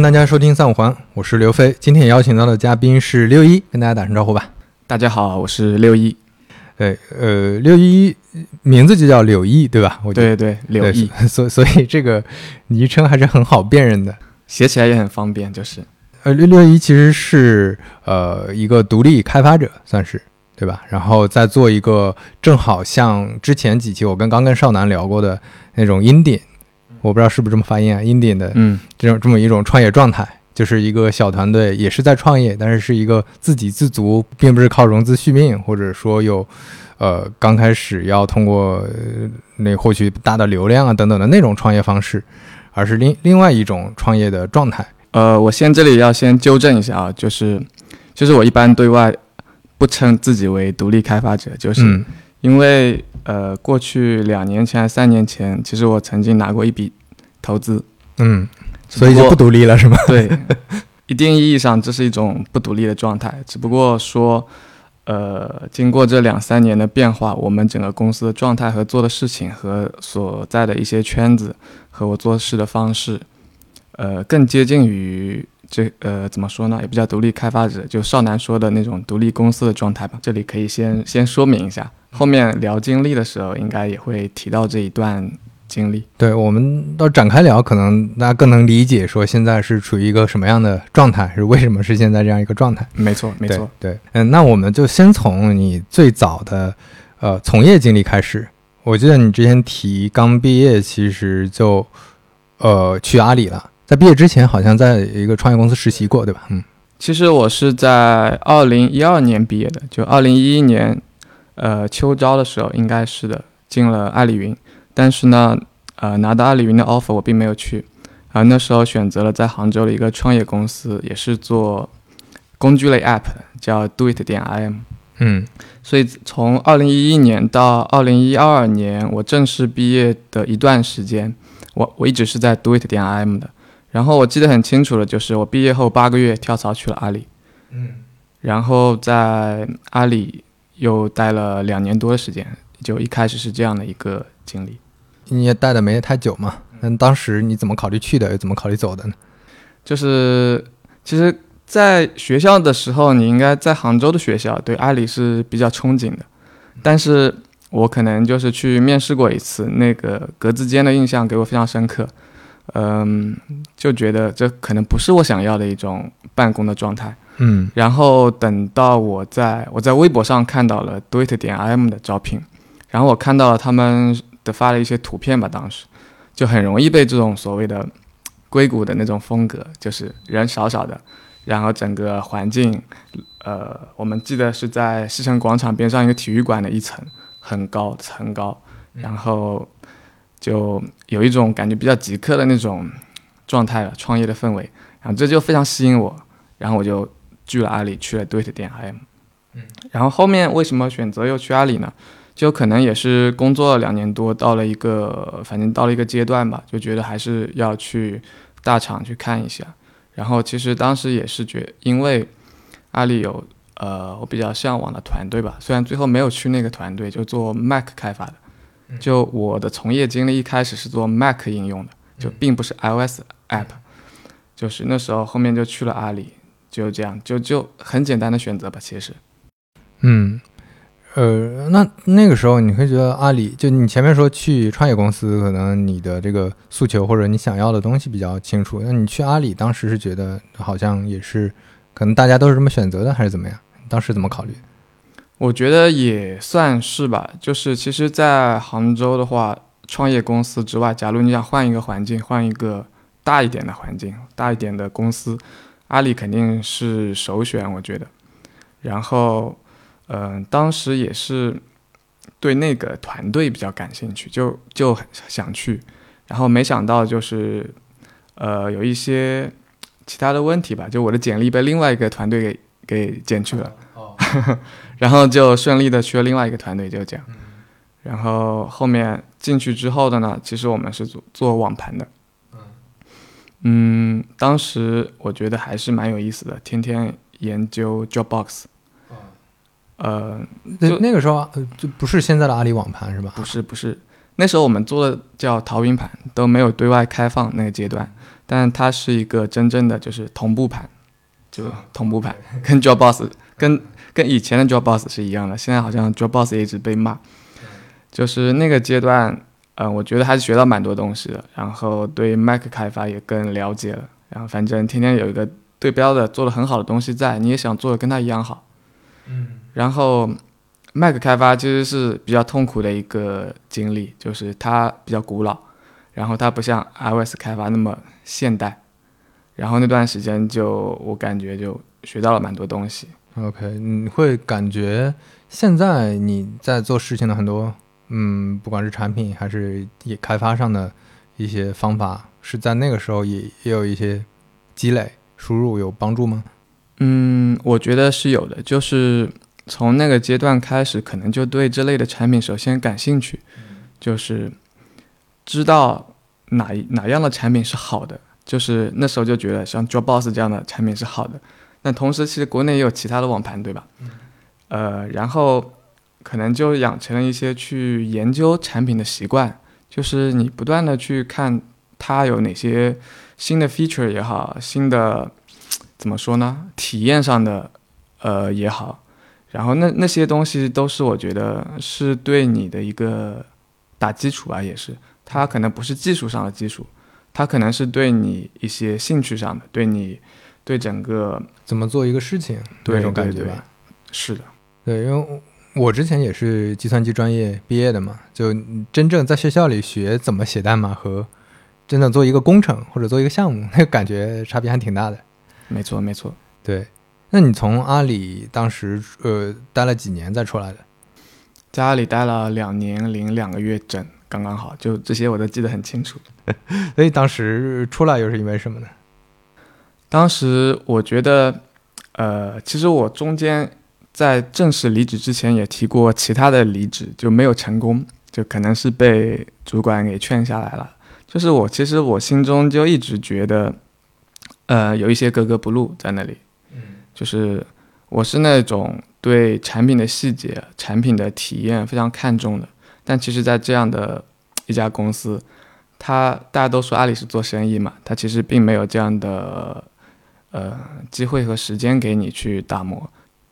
欢迎大家收听三五环，我是刘飞。今天邀请到的嘉宾是六一，跟大家打声招呼吧。大家好，我是六一。对，呃，六一名字就叫柳毅，对吧？我对对，柳毅，所 所以这个昵称还是很好辨认的，写起来也很方便。就是，呃，六六一其实是呃一个独立开发者，算是对吧？然后再做一个，正好像之前几期我跟刚跟少南聊过的那种 indie，我不知道是不是这么发音啊，indie 的，嗯，这种这么一种创业状态。就是一个小团队，也是在创业，但是是一个自给自足，并不是靠融资续命，或者说有，呃，刚开始要通过那获取大的流量啊等等的那种创业方式，而是另另外一种创业的状态。呃，我先这里要先纠正一下啊，就是，就是我一般对外不称自己为独立开发者，就是因为呃，过去两年前、三年前，其实我曾经拿过一笔投资，嗯。所以就不独立了，是吗？对，一定意义上这是一种不独立的状态。只不过说，呃，经过这两三年的变化，我们整个公司的状态和做的事情和所在的一些圈子和我做事的方式，呃，更接近于这呃怎么说呢？也不叫独立开发者，就少南说的那种独立公司的状态吧。这里可以先先说明一下，后面聊经历的时候，应该也会提到这一段。经历对，我们到展开聊，可能大家更能理解说现在是处于一个什么样的状态，是为什么是现在这样一个状态。没错，没错，对，嗯，那我们就先从你最早的呃从业经历开始。我记得你之前提刚毕业，其实就呃去阿里了，在毕业之前好像在一个创业公司实习过，对吧？嗯，其实我是在二零一二年毕业的，就二零一一年呃秋招的时候，应该是的，进了阿里云。但是呢，呃，拿到阿里云的 offer，我并没有去，啊，那时候选择了在杭州的一个创业公司，也是做工具类 app，叫 doit 点 im，嗯，所以从二零一一年到二零一二年，我正式毕业的一段时间，我我一直是在 doit 点 im 的，然后我记得很清楚的就是我毕业后八个月跳槽去了阿里，嗯，然后在阿里又待了两年多的时间，就一开始是这样的一个。经历，你也待的没太久嘛？那当时你怎么考虑去的，又怎么考虑走的呢？就是，其实，在学校的时候，你应该在杭州的学校，对阿里是比较憧憬的。但是我可能就是去面试过一次，那个格子间的印象给我非常深刻。嗯，就觉得这可能不是我想要的一种办公的状态。嗯，然后等到我在我在微博上看到了 doit 点 im 的招聘，然后我看到了他们。的发了一些图片吧，当时就很容易被这种所谓的硅谷的那种风格，就是人少少的，然后整个环境，呃，我们记得是在西城广场边上一个体育馆的一层，很高，很高，然后就有一种感觉比较极客的那种状态了，创业的氛围，然后这就非常吸引我，然后我就去了阿里，去了 IM，嗯，然后后面为什么选择又去阿里呢？就可能也是工作了两年多，到了一个反正到了一个阶段吧，就觉得还是要去大厂去看一下。然后其实当时也是觉，因为阿里有呃我比较向往的团队吧，虽然最后没有去那个团队，就做 Mac 开发的。就我的从业经历一开始是做 Mac 应用的，就并不是 iOS app。就是那时候后面就去了阿里，就这样，就就很简单的选择吧，其实。嗯。呃，那那个时候你会觉得阿里，就你前面说去创业公司，可能你的这个诉求或者你想要的东西比较清楚。那你去阿里，当时是觉得好像也是，可能大家都是这么选择的，还是怎么样？当时怎么考虑？我觉得也算是吧。就是其实，在杭州的话，创业公司之外，假如你想换一个环境，换一个大一点的环境，大一点的公司，阿里肯定是首选，我觉得。然后。嗯，当时也是对那个团队比较感兴趣，就就想去，然后没想到就是，呃，有一些其他的问题吧，就我的简历被另外一个团队给给剪去了，然后就顺利的去了另外一个团队，就这样。然后后面进去之后的呢，其实我们是做做网盘的，嗯，当时我觉得还是蛮有意思的，天天研究 Dropbox。呃，那那个时候就不是现在的阿里网盘是吧？不是不是，那时候我们做的叫淘云盘，都没有对外开放那个阶段，但它是一个真正的就是同步盘，就同步盘，跟 Dropbox 跟跟以前的 Dropbox 是一样的。现在好像 Dropbox 也一直被骂，就是那个阶段，呃，我觉得还是学到蛮多东西的，然后对 Mac 开发也更了解了，然后反正天天有一个对标的做的很好的东西在，你也想做的跟他一样好，嗯，然后。Mac 开发其实是比较痛苦的一个经历，就是它比较古老，然后它不像 iOS 开发那么现代，然后那段时间就我感觉就学到了蛮多东西。OK，你会感觉现在你在做事情的很多，嗯，不管是产品还是也开发上的一些方法，是在那个时候也也有一些积累输入有帮助吗？嗯，我觉得是有的，就是。从那个阶段开始，可能就对这类的产品首先感兴趣，就是知道哪哪样的产品是好的，就是那时候就觉得像 Dropbox 这样的产品是好的。那同时，其实国内也有其他的网盘，对吧？呃，然后可能就养成了一些去研究产品的习惯，就是你不断的去看它有哪些新的 feature 也好，新的怎么说呢？体验上的呃也好。然后那那些东西都是我觉得是对你的一个打基础吧，也是它可能不是技术上的基础，它可能是对你一些兴趣上的，对你对整个怎么做一个事情那种感觉吧。是的，对，因为我之前也是计算机专业毕业的嘛，就真正在学校里学怎么写代码和真的做一个工程或者做一个项目，那个感觉差别还挺大的。没错，没错，对。那你从阿里当时呃待了几年再出来的？在阿里待了两年零两个月整，刚刚好，就这些我都记得很清楚。所以当时出来又是因为什么呢？当时我觉得，呃，其实我中间在正式离职之前也提过其他的离职，就没有成功，就可能是被主管给劝下来了。就是我其实我心中就一直觉得，呃，有一些格格不入在那里。就是我是那种对产品的细节、产品的体验非常看重的，但其实，在这样的一家公司，他大家都说阿里是做生意嘛，他其实并没有这样的呃机会和时间给你去打磨，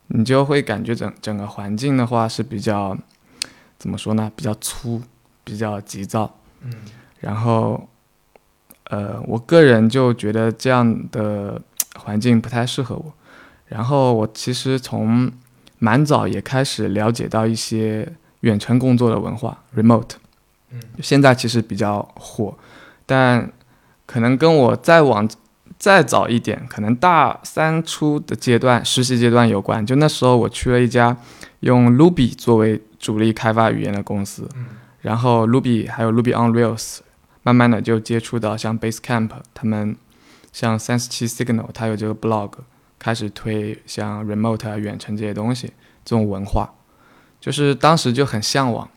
你就会感觉整整个环境的话是比较怎么说呢？比较粗，比较急躁，嗯，然后呃，我个人就觉得这样的环境不太适合我。然后我其实从蛮早也开始了解到一些远程工作的文化，remote，嗯，现在其实比较火，但可能跟我再往再早一点，可能大三初的阶段实习阶段有关。就那时候我去了一家用 Ruby 作为主力开发语言的公司，然后 Ruby 还有 Ruby on Rails，慢慢的就接触到像 Basecamp 他们，像三十七 Signal 它有这个 blog。开始推像 remote 啊、远程这些东西，这种文化，就是当时就很向往，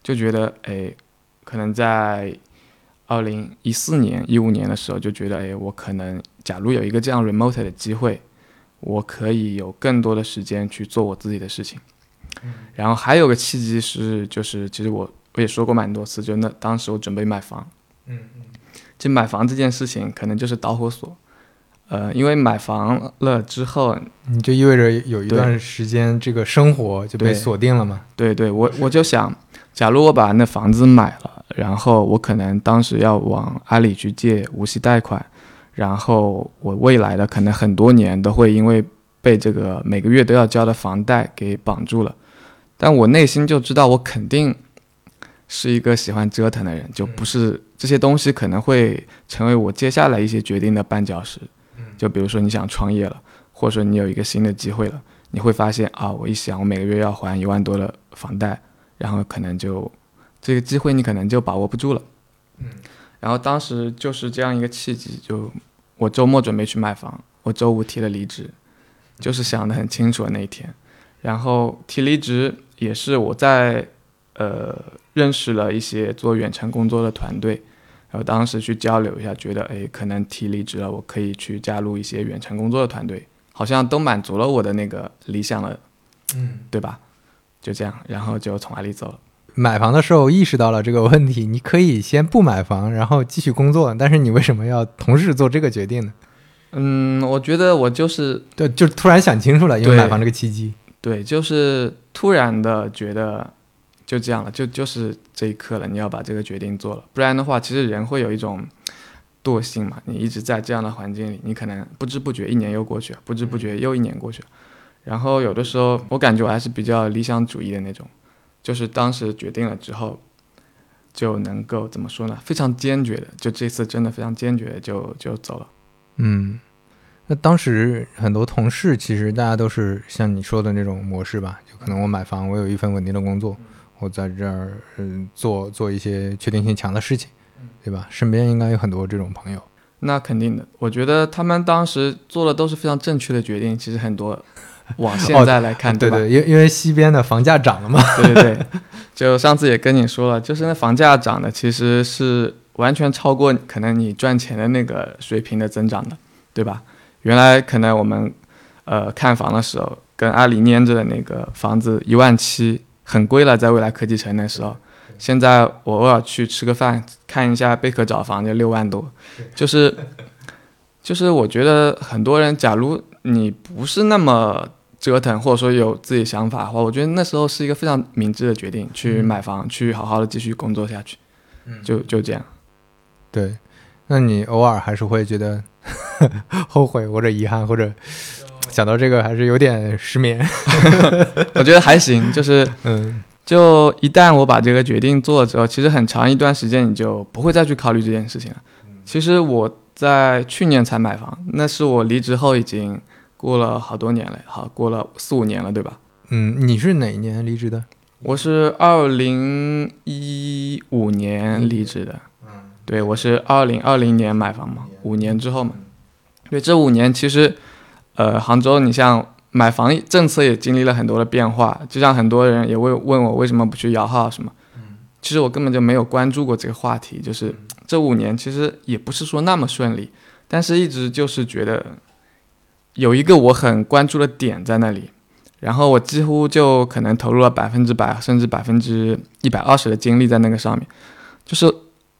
就觉得哎，可能在二零一四年、一五年的时候，就觉得哎，我可能假如有一个这样 remote 的机会，我可以有更多的时间去做我自己的事情。然后还有个契机是，就是其实我我也说过蛮多次，就那当时我准备买房，嗯嗯，就买房这件事情，可能就是导火索。呃，因为买房了之后，你就意味着有一段时间这个生活就被锁定了嘛？对对，我我就想，假如我把那房子买了，然后我可能当时要往阿里去借无息贷款，然后我未来的可能很多年都会因为被这个每个月都要交的房贷给绑住了。但我内心就知道，我肯定是一个喜欢折腾的人，就不是这些东西可能会成为我接下来一些决定的绊脚石。就比如说你想创业了，或者说你有一个新的机会了，你会发现啊，我一想我每个月要还一万多的房贷，然后可能就这个机会你可能就把握不住了。嗯，然后当时就是这样一个契机，就我周末准备去买房，我周五提了离职，就是想得很清楚的那一天。然后提离职也是我在呃认识了一些做远程工作的团队。然后当时去交流一下，觉得哎，可能提离职了，我可以去加入一些远程工作的团队，好像都满足了我的那个理想了，嗯，对吧？就这样，然后就从阿里走了。买房的时候意识到了这个问题，你可以先不买房，然后继续工作，但是你为什么要同时做这个决定呢？嗯，我觉得我就是对，就突然想清楚了，因为买房这个契机。对，就是突然的觉得就这样了，就就是这一刻了，你要把这个决定做了，不然的话，其实人会有一种惰性嘛，你一直在这样的环境里，你可能不知不觉一年又过去了，不知不觉又一年过去了，然后有的时候我感觉我还是比较理想主义的那种，就是当时决定了之后就能够怎么说呢？非常坚决的，就这次真的非常坚决的就就走了。嗯，那当时很多同事其实大家都是像你说的那种模式吧，就可能我买房，我有一份稳定的工作，我在这儿嗯做做一些确定性强的事情，对吧？身边应该有很多这种朋友。那肯定的，我觉得他们当时做的都是非常正确的决定。其实很多 往现在来看，吧？对对，因因为西边的房价涨了嘛。对 对对，就上次也跟你说了，就是那房价涨的其实是完全超过可能你赚钱的那个水平的增长的，对吧？原来可能我们呃看房的时候，跟阿里粘着的那个房子一万七很贵了，在未来科技城那时候。现在我偶尔去吃个饭，看一下贝壳找房就六万多，就是，就是我觉得很多人，假如你不是那么折腾，或者说有自己想法的话，我觉得那时候是一个非常明智的决定，去买房，去好好的继续工作下去，就就这样。对，那你偶尔还是会觉得 后悔或者遗憾，或者想到这个还是有点失眠。我觉得还行，就是 嗯。就一旦我把这个决定做了之后，其实很长一段时间你就不会再去考虑这件事情了。其实我在去年才买房，那是我离职后已经过了好多年了，好过了四五年了，对吧？嗯，你是哪年离职的？我是二零一五年离职的。嗯，对，我是二零二零年买房嘛，五年之后嘛。对，这五年其实，呃，杭州，你像。买房政策也经历了很多的变化，就像很多人也问问我为什么不去摇号什么，其实我根本就没有关注过这个话题。就是这五年其实也不是说那么顺利，但是一直就是觉得有一个我很关注的点在那里，然后我几乎就可能投入了百分之百甚至百分之一百二十的精力在那个上面，就是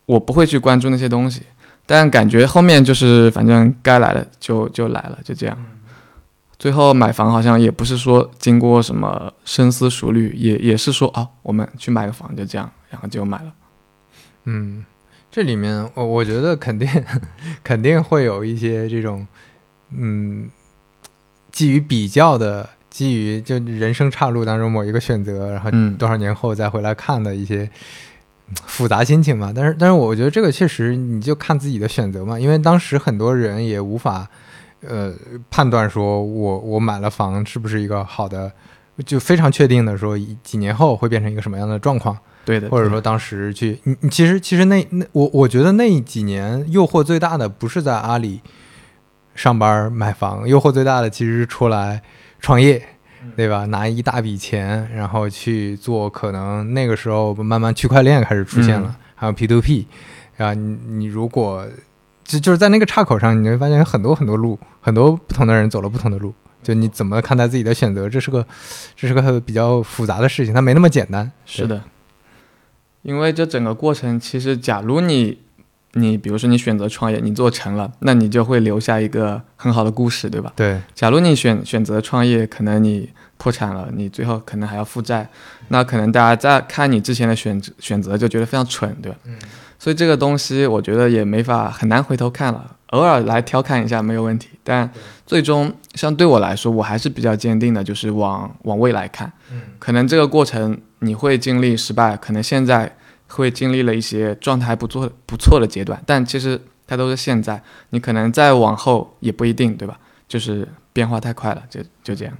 我不会去关注那些东西，但感觉后面就是反正该来的就就来了，就这样。最后买房好像也不是说经过什么深思熟虑，也也是说啊，我们去买个房就这样，然后就买了。嗯，这里面我我觉得肯定 肯定会有一些这种嗯，基于比较的，基于就人生岔路当中某一个选择，然后多少年后再回来看的一些复杂心情嘛。但是但是我觉得这个确实你就看自己的选择嘛，因为当时很多人也无法。呃，判断说我我买了房是不是一个好的，就非常确定的说几年后会变成一个什么样的状况？对的，或者说当时去，你你其实其实那那我我觉得那几年诱惑最大的不是在阿里上班买房，诱惑最大的其实是出来创业，对吧？拿一大笔钱，然后去做，可能那个时候慢慢区块链开始出现了，还有 P to P，啊，你你如果。就就是在那个岔口上，你会发现有很多很多路，很多不同的人走了不同的路。就你怎么看待自己的选择，这是个，这是个比较复杂的事情，它没那么简单。是的，因为这整个过程，其实假如你，你比如说你选择创业，你做成了，那你就会留下一个很好的故事，对吧？对。假如你选选择创业，可能你破产了，你最后可能还要负债，那可能大家在看你之前的选择选择就觉得非常蠢，对吧？嗯。所以这个东西我觉得也没法很难回头看了，偶尔来调侃一下没有问题。但最终像对我来说，我还是比较坚定的，就是往往未来看。嗯，可能这个过程你会经历失败，可能现在会经历了一些状态还不错不错的阶段，但其实它都是现在。你可能再往后也不一定，对吧？就是变化太快了，就就这样。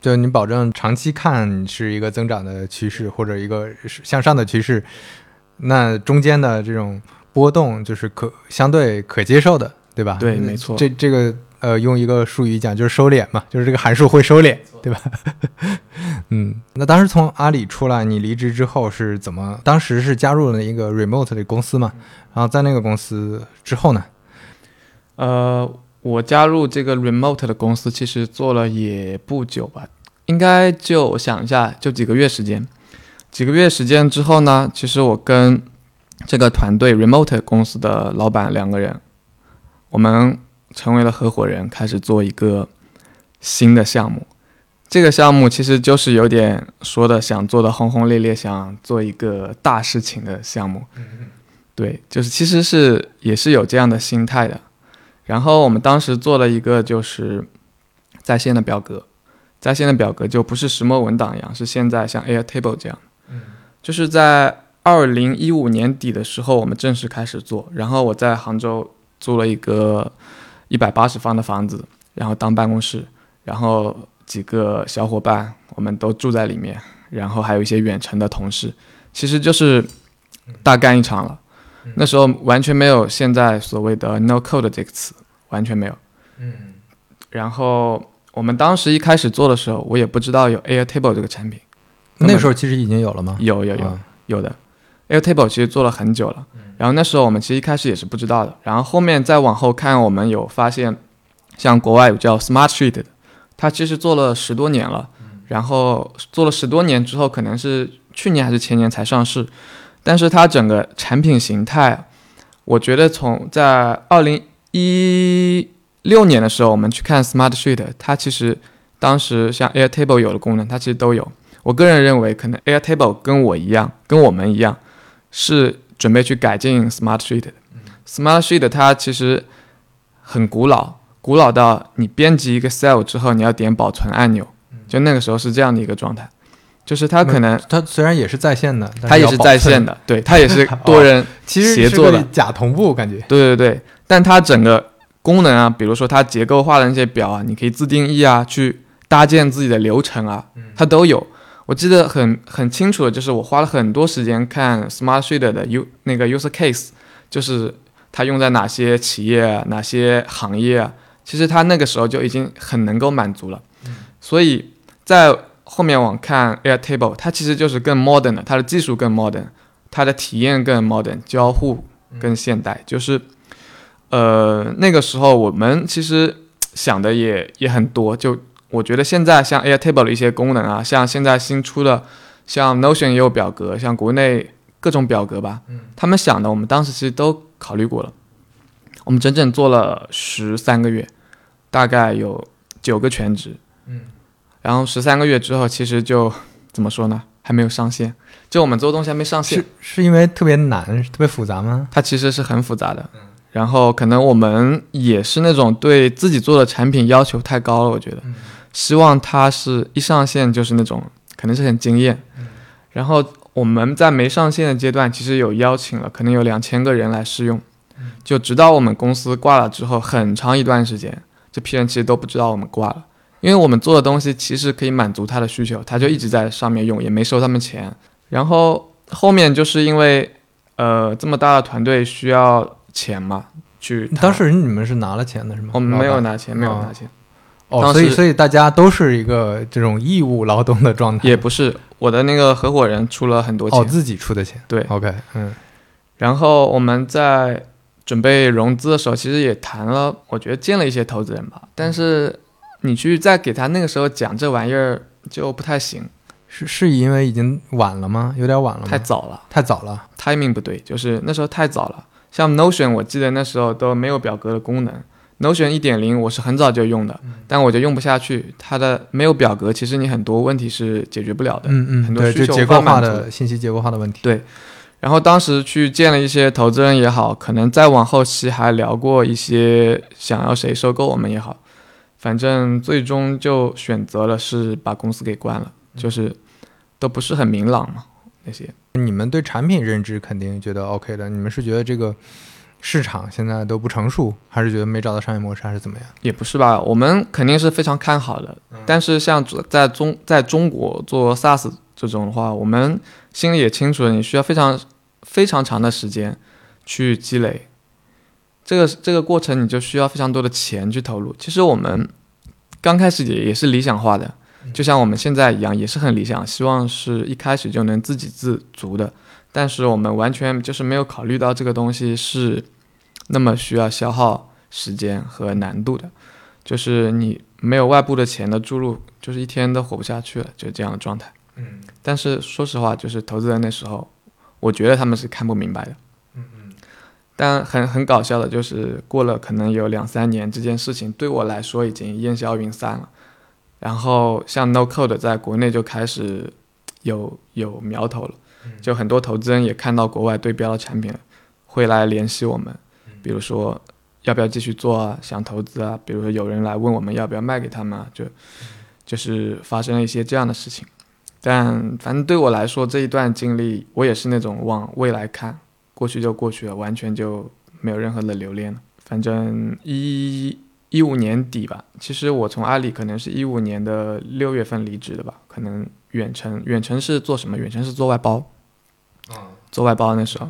就你保证长期看是一个增长的趋势，或者一个向上的趋势。那中间的这种波动就是可相对可接受的，对吧？对，没错。这这个呃，用一个术语讲就是收敛嘛，就是这个函数会收敛，对吧？嗯，那当时从阿里出来，你离职之后是怎么？当时是加入了一个 remote 的公司嘛？然后在那个公司之后呢？呃，我加入这个 remote 的公司其实做了也不久吧，应该就想一下，就几个月时间。几个月时间之后呢，其实我跟这个团队 Remote 公司的老板两个人，我们成为了合伙人，开始做一个新的项目。这个项目其实就是有点说的想做的轰轰烈烈，想做一个大事情的项目。对，就是其实是也是有这样的心态的。然后我们当时做了一个就是在线的表格，在线的表格就不是石墨文档一样，是现在像 Airtable 这样。就是在二零一五年底的时候，我们正式开始做。然后我在杭州租了一个一百八十方的房子，然后当办公室，然后。几个小伙伴，我们都住在里面，然后还有一些远程的同事，其实就是大干一场了。那时候完全没有现在所谓的 “no code” 这个词，完全没有。嗯。然后我们当时一开始做的时候，我也不知道有 Airtable 这个产品。那时候其实已经有了吗？有有有有的，Airtable 其实做了很久了。然后那时候我们其实一开始也是不知道的。然后后面再往后看，我们有发现，像国外有叫 Smart Street 的。它其实做了十多年了，然后做了十多年之后，可能是去年还是前年才上市，但是它整个产品形态，我觉得从在二零一六年的时候，我们去看 Smart Sheet，它其实当时像 Airtable 有的功能，它其实都有。我个人认为，可能 Airtable 跟我一样，跟我们一样，是准备去改进 Smart Sheet 的。Smart Sheet 它其实很古老。古老到你编辑一个 cell 之后，你要点保存按钮，就那个时候是这样的一个状态，就是它可能它虽然也是在线的，它也是在线的，对，它也是多人协作的假同步感觉。对对对，但它整个功能啊，比如说它结构化的那些表啊，你可以自定义啊，去搭建自己的流程啊，它都有。我记得很很清楚的就是我花了很多时间看 Smart Sheet 的 U 那个 user case，就是它用在哪些企业、哪些行业啊。其实它那个时候就已经很能够满足了，所以在后面往看 Airtable，它其实就是更 modern 的，它的技术更 modern，它的体验更 modern，交互更现代。就是，呃，那个时候我们其实想的也也很多。就我觉得现在像 Airtable 的一些功能啊，像现在新出的，像 Notion 也有表格，像国内各种表格吧，他们想的我们当时其实都考虑过了。我们整整做了十三个月，大概有九个全职，嗯，然后十三个月之后，其实就怎么说呢？还没有上线，就我们做东西还没上线，是是因为特别难、特别复杂吗？它其实是很复杂的，然后可能我们也是那种对自己做的产品要求太高了，我觉得，希望他是一上线就是那种，可能是很惊艳，然后我们在没上线的阶段，其实有邀请了，可能有两千个人来试用。就直到我们公司挂了之后，很长一段时间，这批人其实都不知道我们挂了，因为我们做的东西其实可以满足他的需求，他就一直在上面用，也没收他们钱。然后后面就是因为，呃，这么大的团队需要钱嘛，去。当时你们是拿了钱的是吗？我们没有拿钱，没有拿钱。哦，所以所以大家都是一个这种义务劳动的状态。也不是，我的那个合伙人出了很多钱。哦，自己出的钱。对，OK，嗯。然后我们在。准备融资的时候，其实也谈了，我觉得见了一些投资人吧。但是你去再给他那个时候讲这玩意儿就不太行，是是因为已经晚了吗？有点晚了吗，太早了，太早了，timing 不对，就是那时候太早了。像 Notion，我记得那时候都没有表格的功能。Notion 一点零我是很早就用的，但我就用不下去，它的没有表格，其实你很多问题是解决不了的。嗯嗯，很多需求结构化的信息结构化的问题。对。然后当时去见了一些投资人也好，可能再往后期还聊过一些想要谁收购我们也好，反正最终就选择了是把公司给关了，就是都不是很明朗嘛那些。你们对产品认知肯定觉得 OK 的，你们是觉得这个市场现在都不成熟，还是觉得没找到商业模式，还是怎么样？也不是吧，我们肯定是非常看好的。但是像在中在中国做 SaaS 这种的话，我们心里也清楚，你需要非常。非常长的时间去积累，这个这个过程你就需要非常多的钱去投入。其实我们刚开始也也是理想化的，就像我们现在一样，也是很理想，希望是一开始就能自给自足的。但是我们完全就是没有考虑到这个东西是那么需要消耗时间和难度的，就是你没有外部的钱的注入，就是一天都活不下去了，就是这样的状态。嗯但是说实话，就是投资人那时候，我觉得他们是看不明白的。嗯嗯但很很搞笑的就是，过了可能有两三年，这件事情对我来说已经烟消云散了。然后像 No Code 在国内就开始有有苗头了，就很多投资人也看到国外对标的产品了，会来联系我们，比如说要不要继续做啊，想投资啊，比如说有人来问我们要不要卖给他们啊，就就是发生了一些这样的事情。但反正对我来说，这一段经历，我也是那种往未来看，过去就过去了，完全就没有任何的留恋了。反正一一五年底吧，其实我从阿里可能是一五年的六月份离职的吧，可能远程远程是做什么？远程是做外包，啊做外包那时候，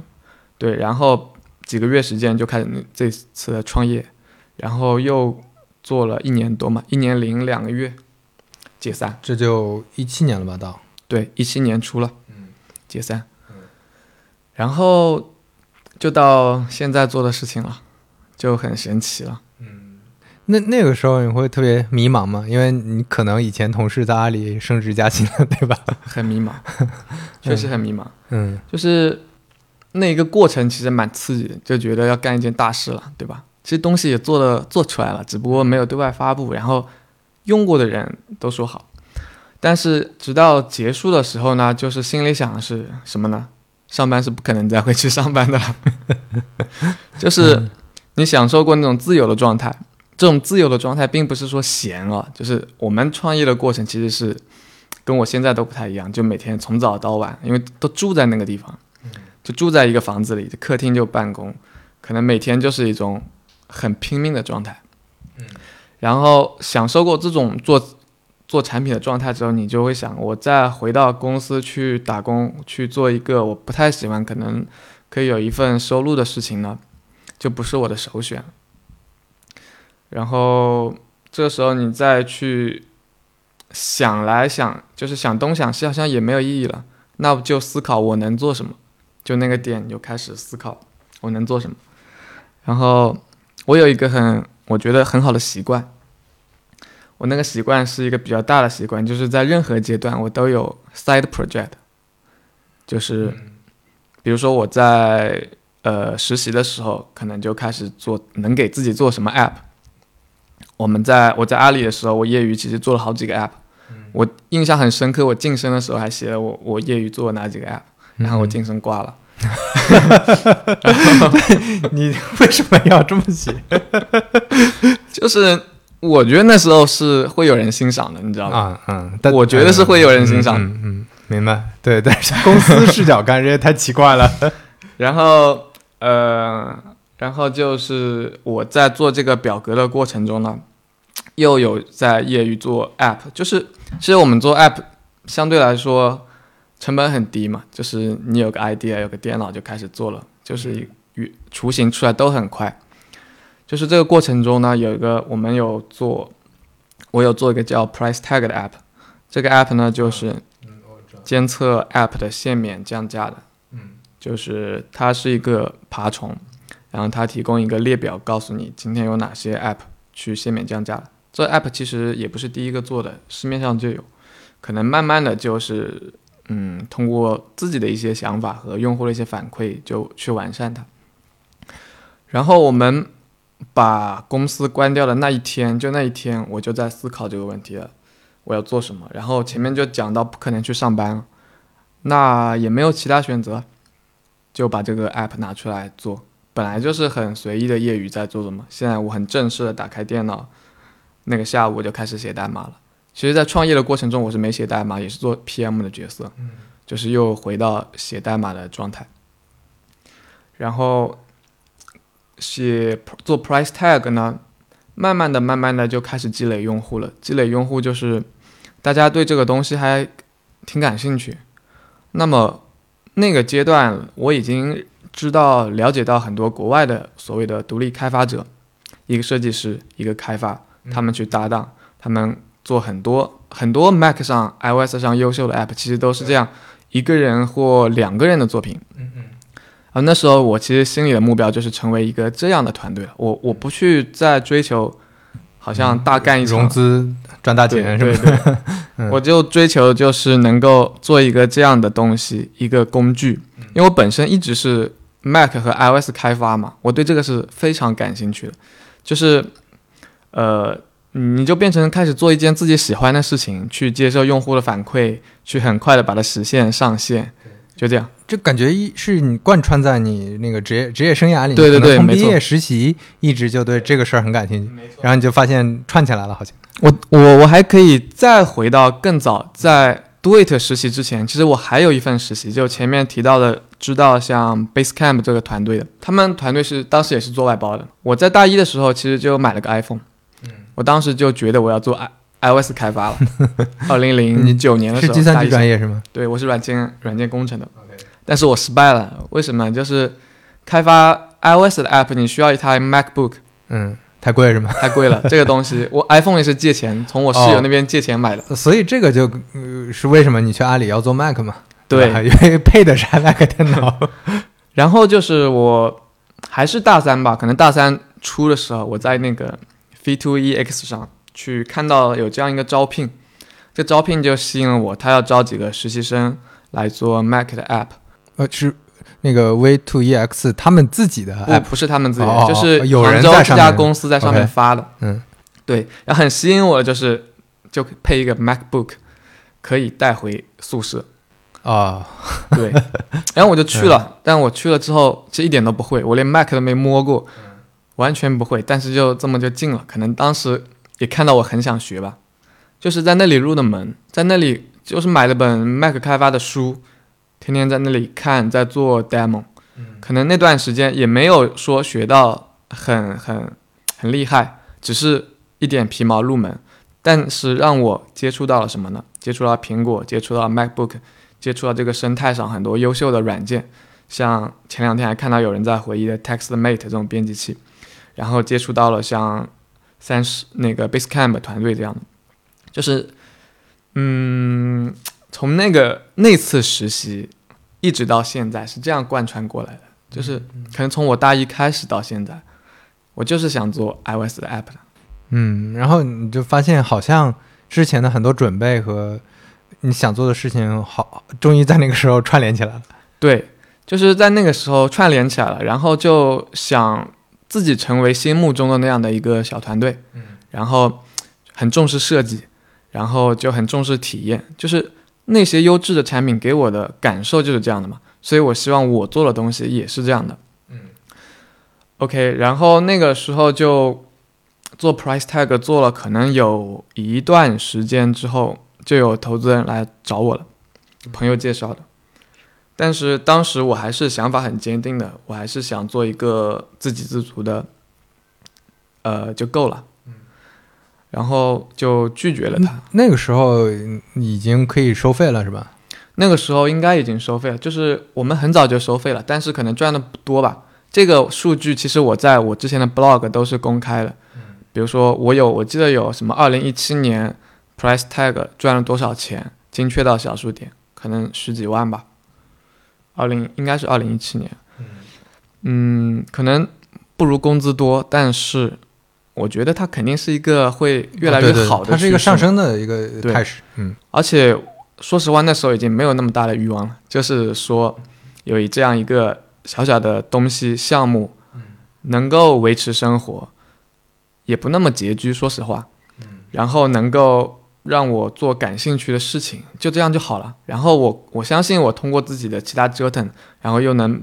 对，然后几个月时间就开始这次的创业，然后又做了一年多嘛，一年零两个月，解散，这就一七年了吧？到。对，一七年初了，嗯。解散，然后就到现在做的事情了，就很神奇了。那那个时候你会特别迷茫吗？因为你可能以前同事在阿里升职加薪了，对吧？很迷茫，确实很迷茫。嗯就是那一个过程其实蛮刺激的，就觉得要干一件大事了，对吧？其实东西也做了做出来了，只不过没有对外发布，然后用过的人都说好。但是直到结束的时候呢，就是心里想的是什么呢？上班是不可能再回去上班的了，就是你享受过那种自由的状态。这种自由的状态，并不是说闲了，就是我们创业的过程其实是跟我现在都不太一样，就每天从早到晚，因为都住在那个地方，就住在一个房子里，客厅就办公，可能每天就是一种很拼命的状态。然后享受过这种做做产品的状态之后，你就会想，我再回到公司去打工，去做一个我不太喜欢，可能可以有一份收入的事情呢，就不是我的首选。然后这时候你再去想来想，就是想东想西，好像也没有意义了。那就思考我能做什么，就那个点你就开始思考我能做什么。然后我有一个很我觉得很好的习惯，我那个习惯是一个比较大的习惯，就是在任何阶段我都有 side project，就是比如说我在呃实习的时候，可能就开始做能给自己做什么 app。我们在我在阿里的时候，我业余其实做了好几个 app，我印象很深刻。我晋升的时候还写了我我业余做了哪几个 app，然后我晋升挂了。你为什么要这么写？就是我觉得那时候是会有人欣赏的，你知道吗？啊嗯，但我觉得是会有人欣赏嗯嗯嗯，明白。对，但是 公司视角看这也太奇怪了。然后呃，然后就是我在做这个表格的过程中呢，又有在业余做 app，就是其实我们做 app 相对来说成本很低嘛，就是你有个 idea，有个电脑就开始做了，就是与雏形出来都很快。就是这个过程中呢，有一个我们有做，我有做一个叫 price tag 的 app，这个 app 呢就是监测 app 的限免降价的，嗯，就是它是一个爬虫，然后它提供一个列表，告诉你今天有哪些 app 去限免降价了。这 app 其实也不是第一个做的，市面上就有，可能慢慢的就是，嗯，通过自己的一些想法和用户的一些反馈，就去完善它。然后我们把公司关掉的那一天，就那一天，我就在思考这个问题了，我要做什么。然后前面就讲到不可能去上班，那也没有其他选择，就把这个 app 拿出来做。本来就是很随意的业余在做的嘛，现在我很正式的打开电脑，那个下午我就开始写代码了。其实，在创业的过程中，我是没写代码，也是做 PM 的角色，就是又回到写代码的状态。然后写做 price tag 呢，慢慢的、慢慢的就开始积累用户了。积累用户就是大家对这个东西还挺感兴趣。那么那个阶段，我已经知道、了解到很多国外的所谓的独立开发者，一个设计师，一个开发，他们去搭档，他们做很多很多 Mac 上、iOS 上优秀的 App，其实都是这样，一个人或两个人的作品。嗯嗯啊，那时候我其实心里的目标就是成为一个这样的团队了。我我不去再追求好像大干一场，融资赚大钱是吧？对对，我就追求就是能够做一个这样的东西，一个工具，因为我本身一直是 Mac 和 iOS 开发嘛，我对这个是非常感兴趣的，就是呃，你就变成开始做一件自己喜欢的事情，去接受用户的反馈，去很快的把它实现上线，就这样。就感觉一是你贯穿在你那个职业职业生涯里面，对对对，从毕业实习一直就对这个事儿很感兴趣，然后你就发现串起来了，好像。我我我还可以再回到更早，在 Do It 实习之前，其实我还有一份实习，就前面提到的，知道像 Basecamp 这个团队的，他们团队是当时也是做外包的。我在大一的时候，其实就买了个 iPhone，嗯，我当时就觉得我要做 i iOS 开发了。二零零九年的时候，是计算机专业是吗？对，我是软件软件工程的。但是我失败了，为什么？就是开发 iOS 的 app，你需要一台 MacBook，嗯，太贵是吗？太贵了，这个东西我 iPhone 也是借钱从我室友那边借钱买的，所以这个就是为什么你去阿里要做 Mac 嘛？对，因为配的是 Mac 电脑。然后就是我还是大三吧，可能大三初的时候，我在那个 F2EX 上去看到有这样一个招聘，这招聘就吸引了我，他要招几个实习生来做 Mac 的 app。呃，是那个 V to E X 他们自己的，哎，不是他们自己的，就是有人这家公司在上面发的。嗯，对，然后很吸引我的就是就配一个 MacBook，可以带回宿舍。啊，对，然后我就去了，但我去了之后，其实一点都不会，我连 Mac 都没摸过，完全不会。但是就这么就进了，可能当时也看到我很想学吧，就是在那里入的门，在那里就是买了本 Mac 开发的书。天天在那里看，在做 demo，可能那段时间也没有说学到很很很厉害，只是一点皮毛入门，但是让我接触到了什么呢？接触到苹果，接触到 MacBook，接触到这个生态上很多优秀的软件，像前两天还看到有人在回忆的 TextMate 这种编辑器，然后接触到了像三十那个 Basecamp 团队这样的，就是，嗯。从那个那次实习，一直到现在是这样贯穿过来的，就是可能从我大一开始到现在，我就是想做 iOS 的 app 的。嗯，然后你就发现好像之前的很多准备和你想做的事情，好，终于在那个时候串联起来了。对，就是在那个时候串联起来了，然后就想自己成为心目中的那样的一个小团队，嗯，然后很重视设计，然后就很重视体验，就是。那些优质的产品给我的感受就是这样的嘛，所以我希望我做的东西也是这样的。嗯，OK，然后那个时候就做 Price Tag 做了可能有一段时间之后，就有投资人来找我了，朋友介绍的。但是当时我还是想法很坚定的，我还是想做一个自给自足的，呃，就够了。然后就拒绝了他。那个时候已经可以收费了，是吧？那个时候应该已经收费了，就是我们很早就收费了，但是可能赚的不多吧。这个数据其实我在我之前的 blog 都是公开的。比如说我有，我记得有什么二零一七年 price tag 赚了多少钱，精确到小数点，可能十几万吧。二零应该是二零一七年。嗯，可能不如工资多，但是。我觉得它肯定是一个会越来越好的，它是一个上升的一个态势。嗯，而且说实话，那时候已经没有那么大的欲望了，就是说有这样一个小小的东西项目，能够维持生活，也不那么拮据。说实话，然后能够让我做感兴趣的事情，就这样就好了。然后我我相信我通过自己的其他折腾，然后又能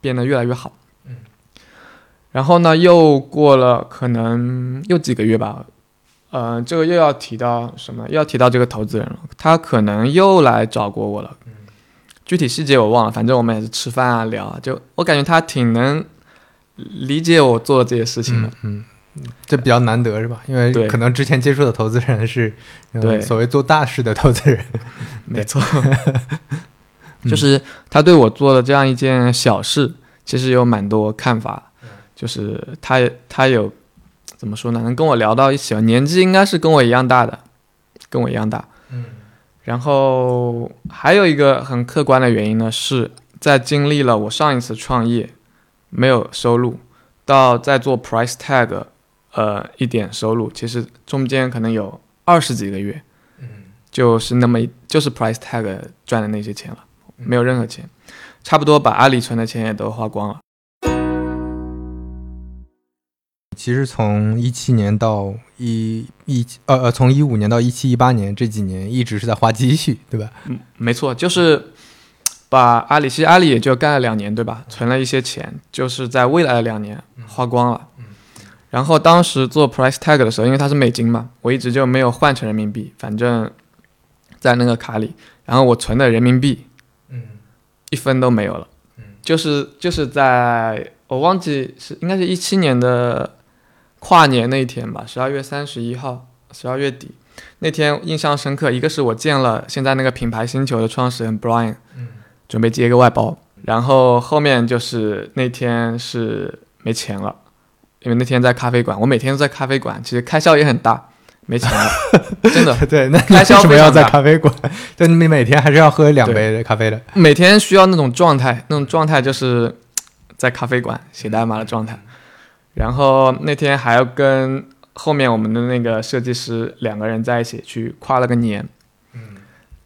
变得越来越好。嗯然后呢，又过了可能又几个月吧，呃，这个又要提到什么？又要提到这个投资人了，他可能又来找过我了。具体细节我忘了，反正我们也是吃饭啊聊啊，就我感觉他挺能理解我做的这些事情的。嗯，这比较难得是吧？因为可能之前接触的投资人是对所谓做大事的投资人。没错，就是他对我做的这样一件小事，其实有蛮多看法。就是他，他有怎么说呢？能跟我聊到一起吧，年纪应该是跟我一样大的，跟我一样大。嗯。然后还有一个很客观的原因呢，是在经历了我上一次创业没有收入，到在做 price tag，呃一点收入，其实中间可能有二十几个月，嗯就是那么就是 price tag 赚的那些钱了，嗯没有任何钱，差不多把阿里存的钱也都花光了。其实从一七年到一一呃呃，从一五年到一七一八年这几年一直是在花积蓄，对吧？嗯，没错，就是把阿里，其实阿里也就干了两年，对吧？存了一些钱，就是在未来的两年花光了。然后当时做 price tag 的时候，因为它是美金嘛，我一直就没有换成人民币，反正在那个卡里，然后我存的人民币嗯一分都没有了。嗯就是就是在我忘记是应该是一七年的跨年那一天吧，十二月三十一号，十二月底那天印象深刻。一个是我见了现在那个品牌星球的创始人 Brian，嗯准备接一个外包，然后后面就是那天是没钱了，因为那天在咖啡馆，我每天都在咖啡馆，其实开销也很大，没钱了，真的对，那开销为什么要在咖啡馆？就，你每天还是要喝两杯咖啡的。每天需要那种状态，那种状态就是在咖啡馆写代码的状态。然后那天还要跟后面我们的那个设计师两个人在一起去跨了个年。嗯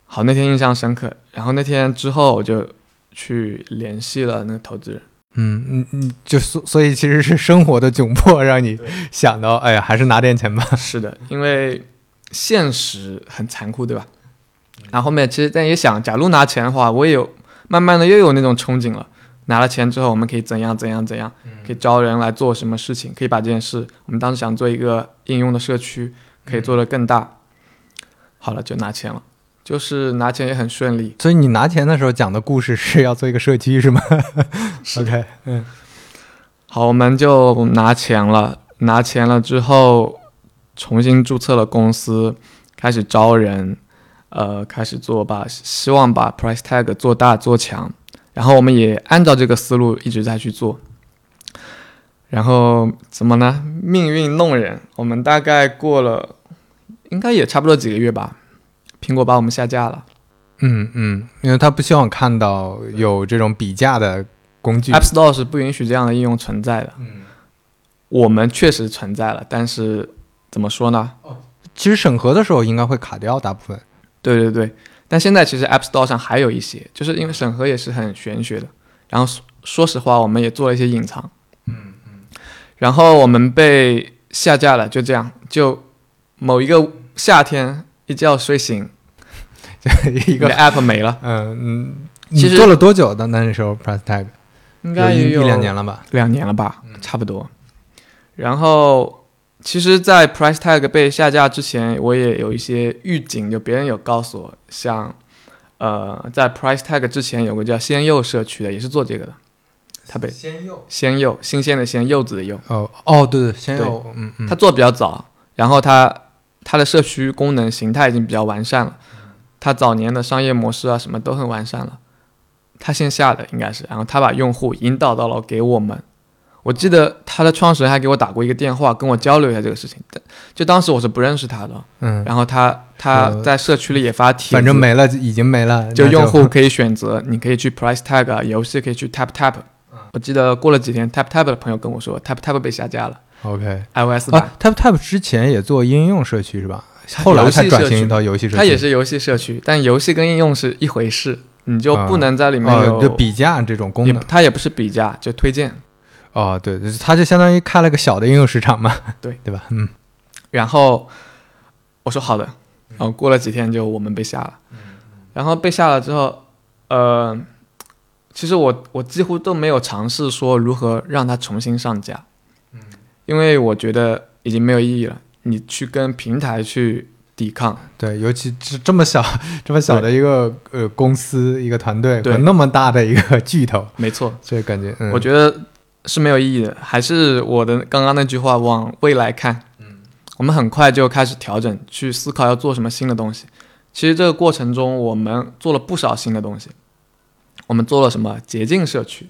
好，那天印象深刻。然后那天之后我就去联系了那个投资人。嗯嗯嗯，就所所以其实是生活的窘迫让你想到，哎呀，还是拿点钱吧。是的，因为现实很残酷，对吧？然后后面其实但也想，假如拿钱的话，我也有慢慢的又有那种憧憬了。拿了钱之后，我们可以怎样怎样怎样，可以招人来做什么事情，可以把这件事，我们当时想做一个应用的社区，可以做得更大。好了，就拿钱了，就是拿钱也很顺利。所以你拿钱的时候讲的故事是要做一个社区是吗？OK，嗯好，我们就拿钱了，拿钱了之后，重新注册了公司，开始招人，呃，开始做吧希望把 price tag 做大做强，然后我们也按照这个思路一直在去做。然后怎么呢？命运弄人，我们大概过了，应该也差不多几个月吧，苹果把我们下架了。嗯嗯，因为他不希望看到有这种比价的工具。App Store 是不允许这样的应用存在的。嗯，我们确实存在了，但是怎么说呢？其实审核的时候应该会卡掉大部分。对对对，但现在其实 App Store 上还有一些，就是因为审核也是很玄学的。然后说说实话，我们也做了一些隐藏。嗯嗯。然后我们被下架了，就这样，就某一个夏天一觉睡醒，一个 App 没了，嗯嗯，你其实做了多久的那时候 price tag？应该也有有一一两年了吧？两年了吧，差不多。然后，其实，在 price tag 被下架之前，我也有一些预警，就别人有告诉我，像，呃，在 price tag 之前有个叫鲜柚社区的，也是做这个的，他被鲜柚。鲜柚，新鲜的鲜，柚子的柚，哦哦，对对，鲜对柚，嗯嗯，他做的比较早，然后他他的社区功能形态已经比较完善了，它早年的商业模式啊什么都很完善了，它线下的应该是，然后它把用户引导到了给我们。我记得他的创始人还给我打过一个电话，跟我交流一下这个事情。但就当时我是不认识他的，嗯，然后他他呃在社区里也发帖子，反正没了，已经没了。那就用户可以选择，你可以去 price tag 啊，游戏可以去 tap tap。我嗯记得过了几天，tap tap 的朋友跟我说，tap tap 被下架了 OK，iOS 版。啊，Tap Tap 之前也做应用社区是吧？后来游才转型到游戏社区。它也是游戏社区，但游戏跟应用是一回事，你就啊不能在里面有，比价这种功能。它也不是比价，就推荐。哦，对，就是它就相当于开了个小的应用市场嘛。对对吧？嗯然后我说好的，然后过了几天就我们被下了，然后被下了之后，呃，其实我我几乎都没有尝试说如何让它重新上架，因为我觉得已经没有意义了，你去跟平台去抵抗，对，尤其是这么小 这么小的一个呃公司一个团队对。和那么大的一个巨头，没错，所以感觉嗯，我觉得是没有意义的，还是我的刚刚那句话，往未来看。嗯。我们很快就开始调整，去思考要做什么新的东西。其实这个过程中，我们做了不少新的东西。我们做了什么？捷径社区，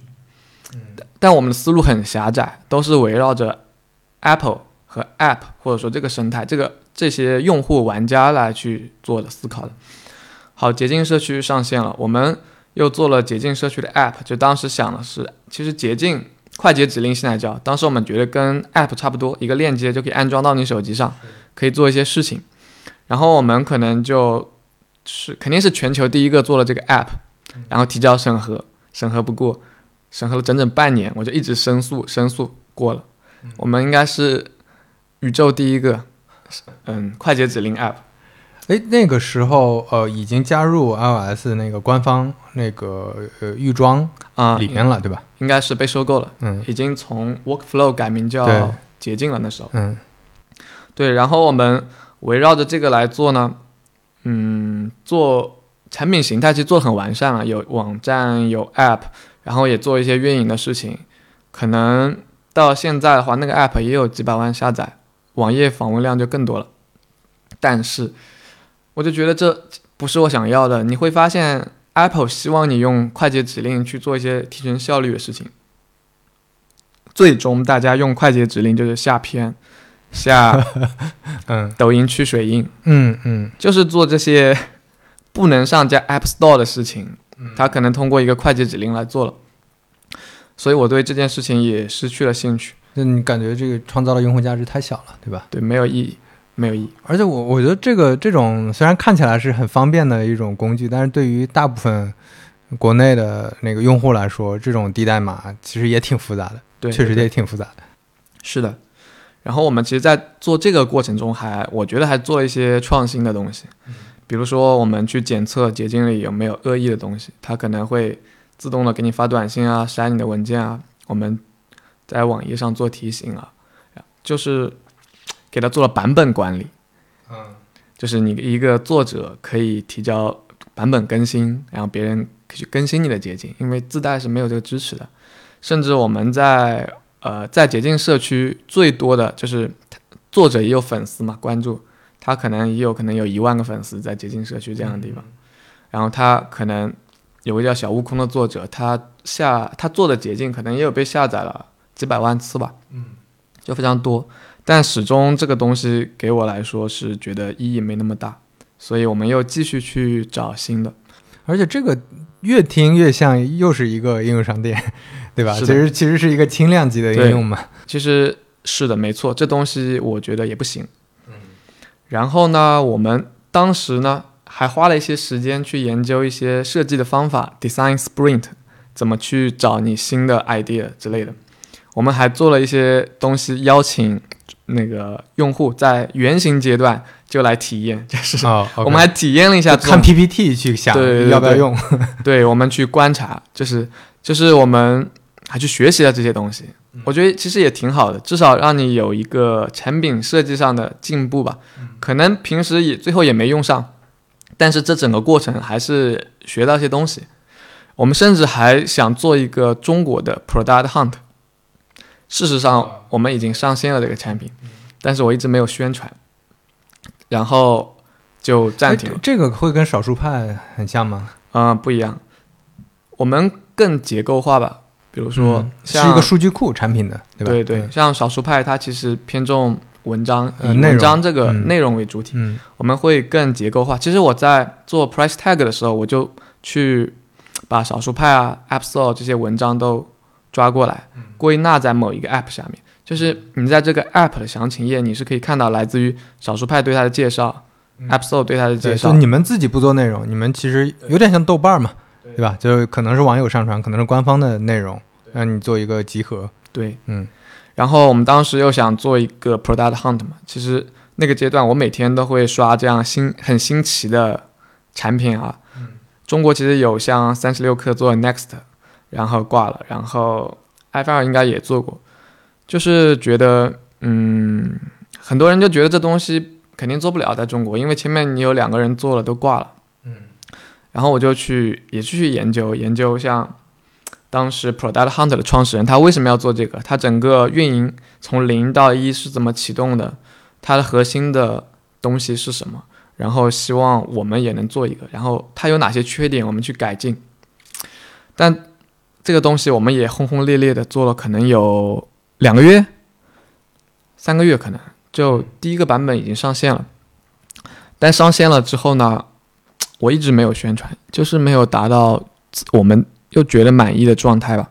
嗯。但我们的思路很狭窄，都是围绕着 Apple 和 App 或者说这个生态、这个这些用户玩家来去做的思考的。好，捷径社区上线了，我们又做了捷径社区的 App，就当时想的是，其实捷径快捷指令现在叫，当时我们觉得跟 App 差不多，一个链接就可以安装到你手机上，可以做一些事情。然后我们可能就是肯定是全球第一个做了这个 App，然后提交审核，审核不过，审核了整整半年，我就一直申诉，申诉过了。我们应该是宇宙第一个，嗯，快捷指令 App。哎，那个时候呃，已经加入 iOS 那个官方那个呃预装啊里面了，对吧？应该是被收购了，嗯已经从 Workflow 改名叫捷径了。那时候，嗯对，然后我们围绕着这个来做呢，嗯，做产品形态其实做的很完善了，有网站，有 App，然后也做一些运营的事情。可能到现在的话，那个 App 也有几百万下载，网页访问量就更多了。但是，我就觉得这不是我想要的。你会发现，Apple 希望你用快捷指令去做一些提升效率的事情，最终大家用快捷指令就是下片、下 嗯。抖音去水印，嗯嗯。就是做这些不能上架 App Store 的事情，他可能通过一个快捷指令来做了，所以我对这件事情也失去了兴趣，那你感觉这个创造的用户价值太小了，对吧？对，没有意义，没有意义。而且我我觉得这个这种虽然看起来是很方便的一种工具，但是对于大部分国内的那个用户来说，这种低代码其实也挺复杂的，对，确实也挺复杂的。是的。然后我们其实，在做这个过程中还，我觉得还做了一些创新的东西，比如说我们去检测结晶里有没有恶意的东西，它可能会自动的给你发短信啊，删你的文件啊，我们在网页上做提醒啊，就是给它做了版本管理。嗯就是你一个作者可以提交版本更新，然后别人可以去更新你的捷径，因为自带是没有这个支持的。甚至我们在呃在捷径社区最多的就是作者也有粉丝嘛，关注他可能也有可能有一万个粉丝在捷径社区这样的地方，然后他可能有个叫小悟空的作者，他下他做的捷径可能也有被下载了几百万次吧，嗯，就非常多。但始终这个东西给我来说是觉得意义没那么大，所以我们又继续去找新的。而且这个越听越像又是一个应用商店，对吧？其实其实是一个轻量级的应用嘛。其实是的，没错，这东西我觉得也不行。嗯然后呢，我们当时呢还花了一些时间去研究一些设计的方法，design sprint，怎么去找你新的 idea 之类的。我们还做了一些东西，邀请那个用户在原型阶段就来体验，就是哦，我们还体验了一下看 PPT 去想对要不要用。对我们去观察，就是就是我们还去学习了这些东西，我觉得其实也挺好的，至少让你有一个产品设计上的进步吧。可能平时也最后也没用上，但是这整个过程还是学到一些东西。我们甚至还想做一个中国的 Product Hunt，事实上我们已经上线了这个产品，但是我一直没有宣传，然后就暂停了哎。这个会跟少数派很像吗？嗯，不一样。我们更结构化吧，比如说嗯是像、一个数据库产品的，对吧？对对，像少数派它其实偏重文章，以文章这个嗯内容为主体，嗯我们会更结构化。其实我在做 price tag 的时候，我就去把少数派啊、App Store 这些文章都抓过来，嗯归纳在某一个 App 下面。就是你在这个 App 的详情页，你是可以看到来自于少数派对它的介绍、App Store 对它的介，绍就。你们自己不做内容，你们其实有点像豆瓣嘛，对吧？就可能是网友上传，可能是官方的内容，让你做一个集合。对，嗯，然后我们当时又想做一个 product hunt 嘛，其实那个阶段我每天都会刷这样新很新奇的产品啊。中国其实有像三十六氪做 Next，然后挂了，然后 iPhone 二应该也做过，就是觉得嗯，很多人就觉得这东西肯定做不了在中国，因为前面你有两个人做了都挂了。嗯，然后我就去也去研究研究像。当时 Product Hunt 的创始人他为什么要做这个？他整个运营从零到一是怎么启动的？它的核心的东西是什么？然后希望我们也能做一个。然后它有哪些缺点，我们去改进。但这个东西我们也轰轰烈烈的做了，可能有两个月、三个月，可能就第一个版本已经上线了。但上线了之后呢，我一直没有宣传，就是没有达到我们又觉得满意的状态吧。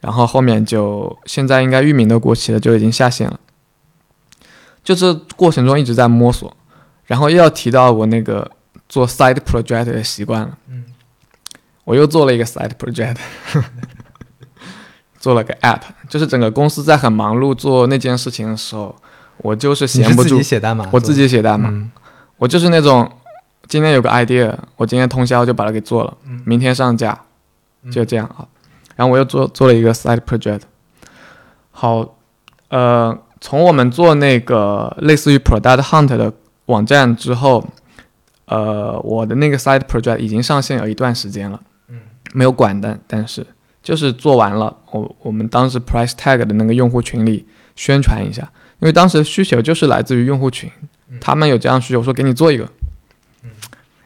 然后后面就现在应该域名都过期了，就已经下线了。就这过程中一直在摸索，然后又要提到我那个做 side project 的习惯了。嗯，我又做了一个 side project，做了个 app，就是整个公司在很忙碌做那件事情的时候，我就是闲不住。己写代码，我自己写代码，嗯。我就是那种今天有个 idea，我今天通宵就把它给做了，嗯。明天上架，就这样啊。然后我又做做了一个 side project，好，呃，从我们做那个类似于 product hunt 的网站之后，呃，我的那个 side project 已经上线有一段时间了，嗯，没有管的，但是就是做完了，我我们当时 price tag 的那个用户群里宣传一下，因为当时需求就是来自于用户群，他们有这样需求，我说给你做一个，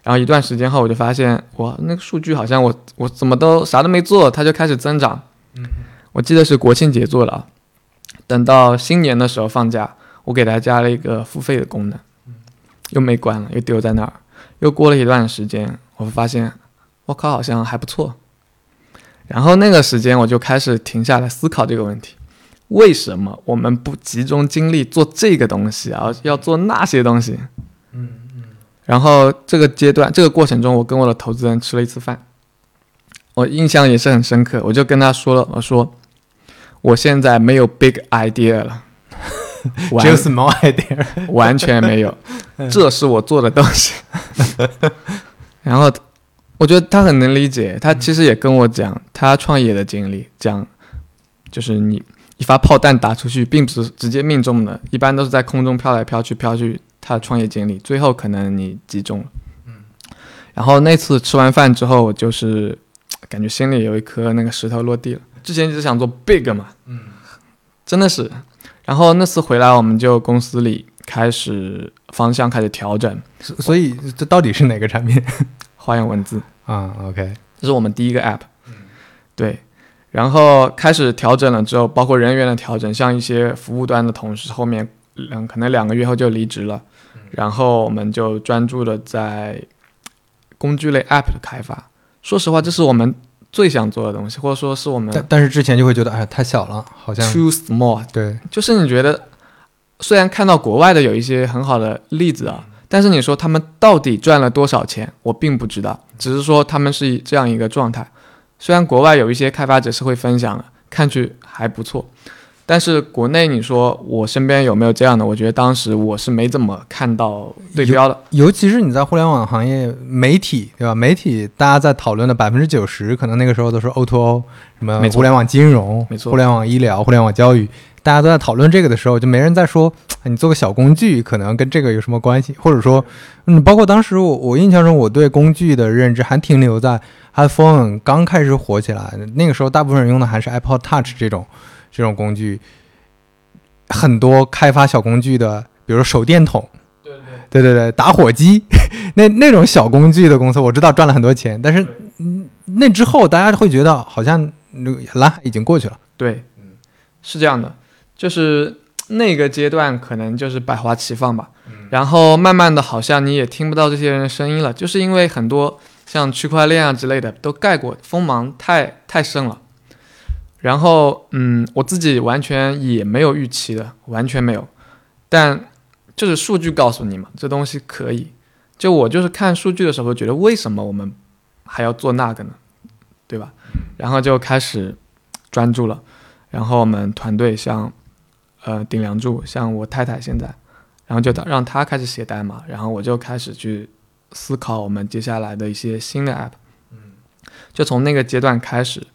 然后一段时间后，我就发现我，那个数据好像我我怎么都啥都没做，它就开始增长。我记得是国庆节做的啊，等到新年的时候放假，我给它加了一个付费的功能，又没关了，又丢在那儿。又过了一段时间，我发现我靠，好像还不错。然后那个时间我就开始停下来思考这个问题：为什么我们不集中精力做这个东西，而要做那些东西？然后这个阶段，这个过程中，我跟我的投资人吃了一次饭，我印象也是很深刻。我就跟他说了，我说我现在没有 big idea 了，完只有 small idea，完全没有，这是我做的东西。然后我觉得他很能理解，他其实也跟我讲他创业的经历，讲就是你一发炮弹打出去，并不是直接命中的，一般都是在空中飘来飘去，飘去。他的创业经历，最后可能你击中了。嗯，然后那次吃完饭之后，我就是感觉心里有一颗那个石头落地了。之前一直想做 big 嘛，嗯，真的是。然后那次回来，我们就公司里开始方向开始调整。所所以这到底是哪个产品 花样文字啊？OK，这是我们第一个 app。嗯，对。然后开始调整了之后，包括人员的调整，像一些服务端的同事后面。两可能两个月后就离职了，然后我们就专注的在工具类 App 的开发。说实话，这是我们最想做的东西，或者说是我们。但但是之前就会觉得，哎呀，太小了，好像 too small。对，就是你觉得，虽然看到国外的有一些很好的例子啊，但是你说他们到底赚了多少钱，我并不知道。只是说他们是这样一个状态。虽然国外有一些开发者是会分享的，看去还不错。但是国内，你说我身边有没有这样的？我觉得当时我是没怎么看到对标的，尤其是你在互联网行业，媒体对吧？媒体大家在讨论的百分之九十，可能那个时候都是 O to O，什么互联网金融、没错，互联网医疗、互联网教育，大家都在讨论这个的时候，就没人在说你做个小工具可能跟这个有什么关系，或者说，嗯，包括当时我我印象中我对工具的认知还停留在 iPhone 刚开始火起来，那个时候大部分人用的还是 iPod Touch 这种。这种工具，很多开发小工具的，比如说手电筒，对对。对对对，打火机，那那种小工具的公司，我知道赚了很多钱，但是嗯，那之后大家会觉得好像蓝海已经过去了。对，是这样的，就是那个阶段可能就是百花齐放吧，然后慢慢的，好像你也听不到这些人的声音了，就是因为很多像区块链啊之类的都盖过，锋芒太太盛了。然后，嗯，我自己完全也没有预期的，完全没有。但就是数据告诉你嘛，这东西可以。就我就是看数据的时候，觉得为什么我们还要做那个呢？对吧？然后就开始专注了。然后我们团队像，呃，顶梁柱，像我太太现在，然后就让她开始写代码，然后我就开始去思考我们接下来的一些新的 app。嗯，就从那个阶段开始。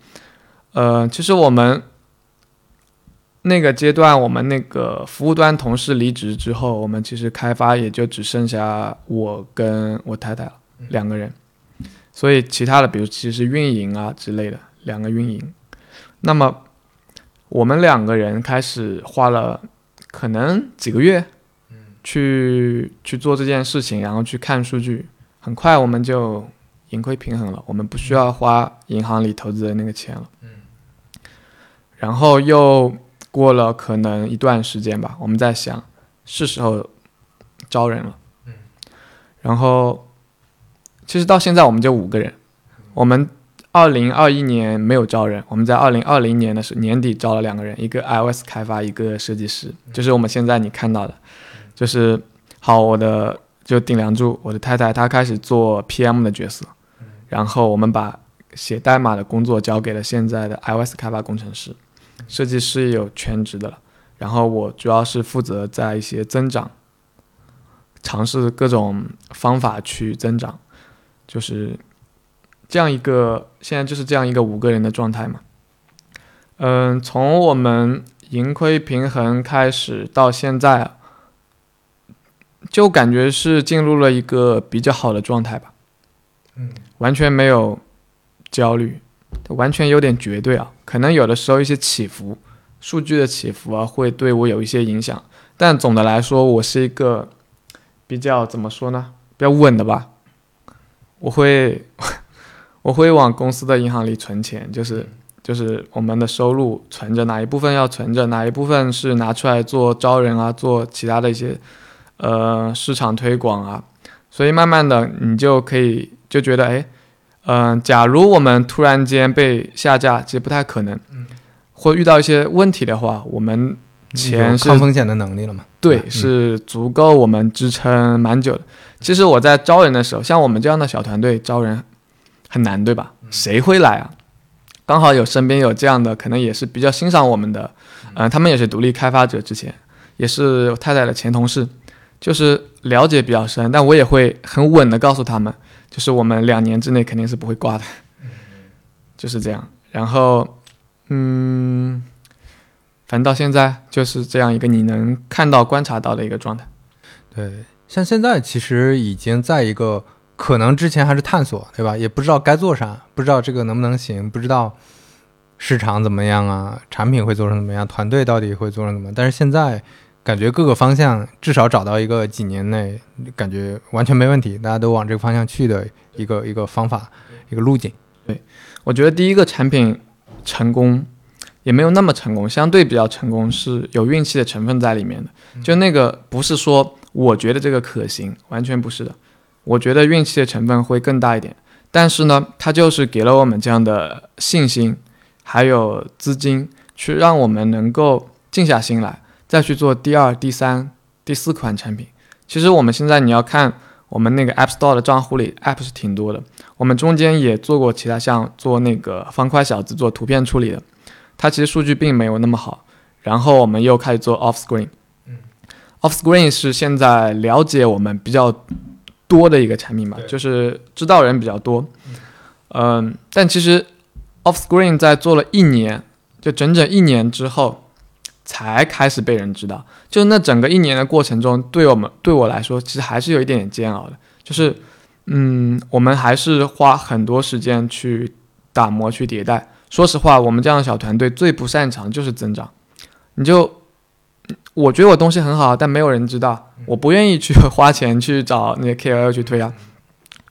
呃，其实我们那个阶段，我们那个服务端同事离职之后，我们其实开发也就只剩下我跟我太太了两个人，所以其他的，比如其实运营啊之类的，两个运营。那么我们两个人开始花了可能几个月，去去做这件事情，然后去看数据，很快我们就盈亏平衡了，我们不需要花银行里投资的那个钱了。然后又过了可能一段时间吧，我们在想是时候招人了。然后其实到现在我们就五个人，我们二零二一年没有招人，我们在二零二零年的时年底招了两个人，一个 iOS 开发，一个设计师，就是我们现在你看到的，就是好，我的就顶梁柱，我的太太她开始做 PM 的角色，然后我们把写代码的工作交给了现在的 iOS 开发工程师，设计师也有全职的了，然后我主要是负责在一些增长，尝试各种方法去增长，就是。这样一个现在就是这样一个五个人的状态嘛，嗯，从我们盈亏平衡开始到现在，就感觉是进入了一个比较好的状态吧，嗯，完全没有焦虑，完全有点绝对啊，可能有的时候一些起伏，数据的起伏啊会对我有一些影响，但总的来说我是一个比较怎么说呢，比较稳的吧，我会。我会往公司的银行里存钱，就是就是我们的收入存着，哪一部分要存着，哪一部分是拿出来做招人啊，做其他的一些呃市场推广啊。所以慢慢的，你就可以就觉得，哎，嗯，假如我们突然间被下架，其实不太可能，或遇到一些问题的话，我们钱是抗风险的能力了嘛？对，是足够我们支撑蛮久的。其实我在招人的时候，像我们这样的小团队招人。很难对吧？谁会来啊？刚好有身边有这样的，可能也是比较欣赏我们的，嗯，他们也是独立开发者，之前也是太太的前同事，就是了解比较深，但我也会很稳的告诉他们，就是我们两年之内肯定是不会挂的，就是这样。然后，嗯，反正到现在就是这样一个你能看到、观察到的一个状态。对，像现在其实已经在一个。可能之前还是探索，对吧？也不知道该做啥，不知道这个能不能行，不知道市场怎么样啊，产品会做成怎么样，团队到底会做成怎么样？但是现在感觉各个方向至少找到一个几年内感觉完全没问题，大家都往这个方向去的一个一个方法，一个路径。对，我觉得第一个产品成功也没有那么成功，相对比较成功是有运气的成分在里面的。就那个不是说我觉得这个可行，完全不是的。我觉得运气的成分会更大一点，但是呢，它就是给了我们这样的信心，还有资金，去让我们能够静下心来，再去做第二、第三、第四款产品。其实我们现在你要看我们那个 App Store 的账户里，App 是挺多的。我们中间也做过其他像做那个方块小子做图片处理的，它其实数据并没有那么好。然后我们又开始做 Off Screen，Off Screen 是现在了解我们比较。多的一个产品吧，就是知道人比较多，嗯，但其实 Offscreen 在做了一年，就整整一年之后，才开始被人知道。就那整个一年的过程中，对我们对我来说，其实还是有一点点煎熬的。就是，嗯，我们还是花很多时间去打磨、去迭代。说实话，我们这样的小团队最不擅长就是增长。你就。我觉得我东西很好，但没有人知道。我不愿意去花钱去找那些 KOL 去推啊，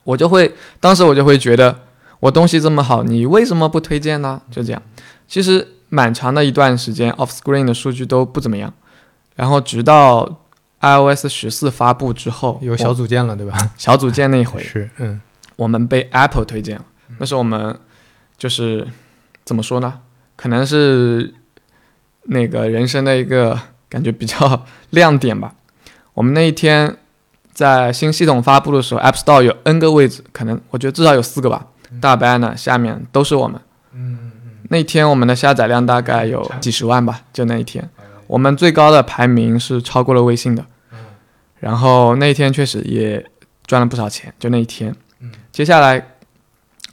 我就会当时我就会觉得我东西这么好，你为什么不推荐呢？就这样。其实蛮长的一段时间，Offscreen 的数据都不怎么样。然后直到 iOS 十四发布之后，有小组件了，对吧？小组件那一回 是，嗯，我们被 Apple 推荐了。那是我们就是怎么说呢？可能是那个人生的一个。感觉比较 亮点吧。我们那一天在新系统发布的时候，App Store 有 N 个位置，可能我觉得至少有四个吧。大 banner 下面都是我们。嗯那天我们的下载量大概有几十万吧，就那一天，我们最高的排名是超过了微信的。然后那一天确实也赚了不少钱，就那一天。接下来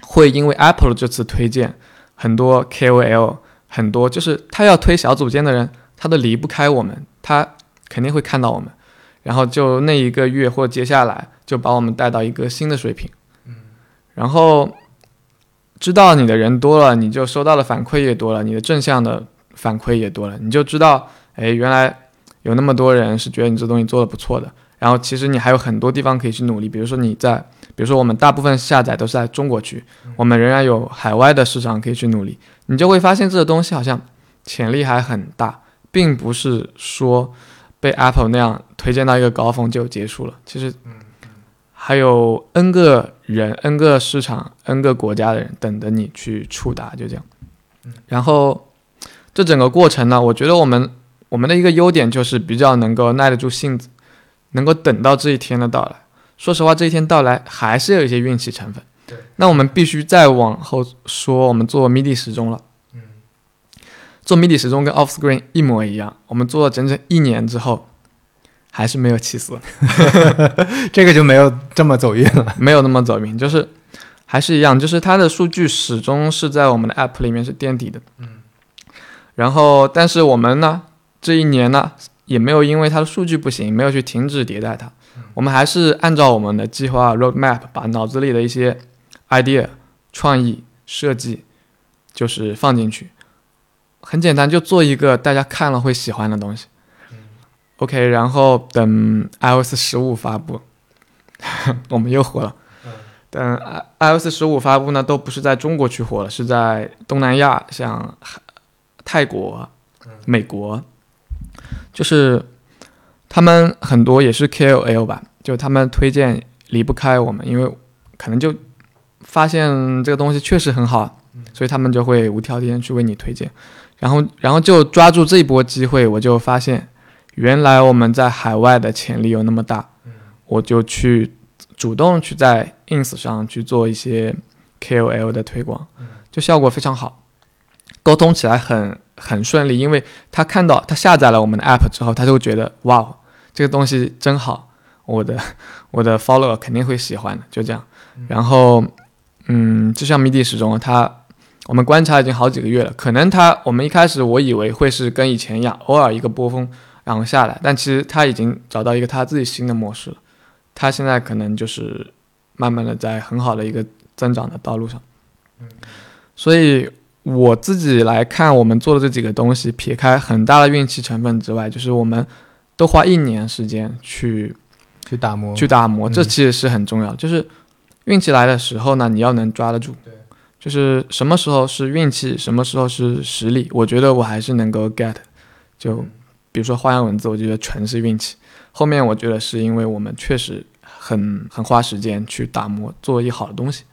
会因为 Apple 这次推荐，很多 KOL，很多就是他要推小组件的人。他都离不开我们，他肯定会看到我们，然后就那一个月或接下来就把我们带到一个新的水平，嗯，然后知道你的人多了，你就收到的反馈也多了，你的正向的反馈也多了，你就知道，哎，原来有那么多人是觉得你这东西做的不错的，然后其实你还有很多地方可以去努力，比如说你在，比如说我们大部分下载都是在中国区，我们仍然有海外的市场可以去努力，你就会发现这个东西好像潜力还很大。并不是说被 Apple 那样推荐到一个高峰就结束了，其实还有 N 个人、N 个市场、N 个国家的人等着你去触达，就这样。然后这整个过程呢，我觉得我们我们的一个优点就是比较能够耐得住性子，能够等到这一天的到来。说实话，这一天到来还是有一些运气成分。那我们必须再往后说，我们做 MIDI 时钟了。做 MIDI 时钟跟 Offscreen 一模一样，我们做了整整一年之后，还是没有起死。这个就没有这么走运了，没有那么走运，就是还是一样，就是它的数据始终是在我们的 App 里面是垫底的。嗯。然后，但是我们呢，这一年呢，也没有因为它的数据不行，没有去停止迭代它，我们还是按照我们的计划 Roadmap，把脑子里的一些 idea、创意、设计，就是放进去。很简单，就做一个大家看了会喜欢的东西。OK，然后等 iOS 十五发布，我们又火了。等 iOS 十五发布呢，都不是在中国去火了，是在东南亚，像泰国、美国，就是他们很多也是 KOL 吧，就他们推荐离不开我们，因为可能就发现这个东西确实很好，所以他们就会无条件去为你推荐。然后，然后就抓住这一波机会，我就发现，原来我们在海外的潜力有那么大，我就去主动去在 ins 上去做一些 KOL 的推广，就效果非常好，沟通起来很很顺利，因为他看到他下载了我们的 app 之后，他就觉得哇，这个东西真好，我的 我的 follower 肯定会喜欢的，就这样。然后，嗯，就像迷笛时钟，他。我们观察已经好几个月了，可能他我们一开始我以为会是跟以前一样，偶尔一个波峰，然后下来，但其实他已经找到一个他自己新的模式了，他现在可能就是慢慢的在很好的一个增长的道路上。所以我自己来看，我们做的这几个东西，撇开很大的运气成分之外，就是我们都花一年时间去去打磨，去打磨，这其实是很重要。就是运气来的时候呢，你要能抓得住。就是什么时候是运气，什么时候是实力，我觉得我还是能够 get。就比如说花样文字，我觉得全是运气。后面我觉得是因为我们确实很很花时间去打磨，做一好的东西。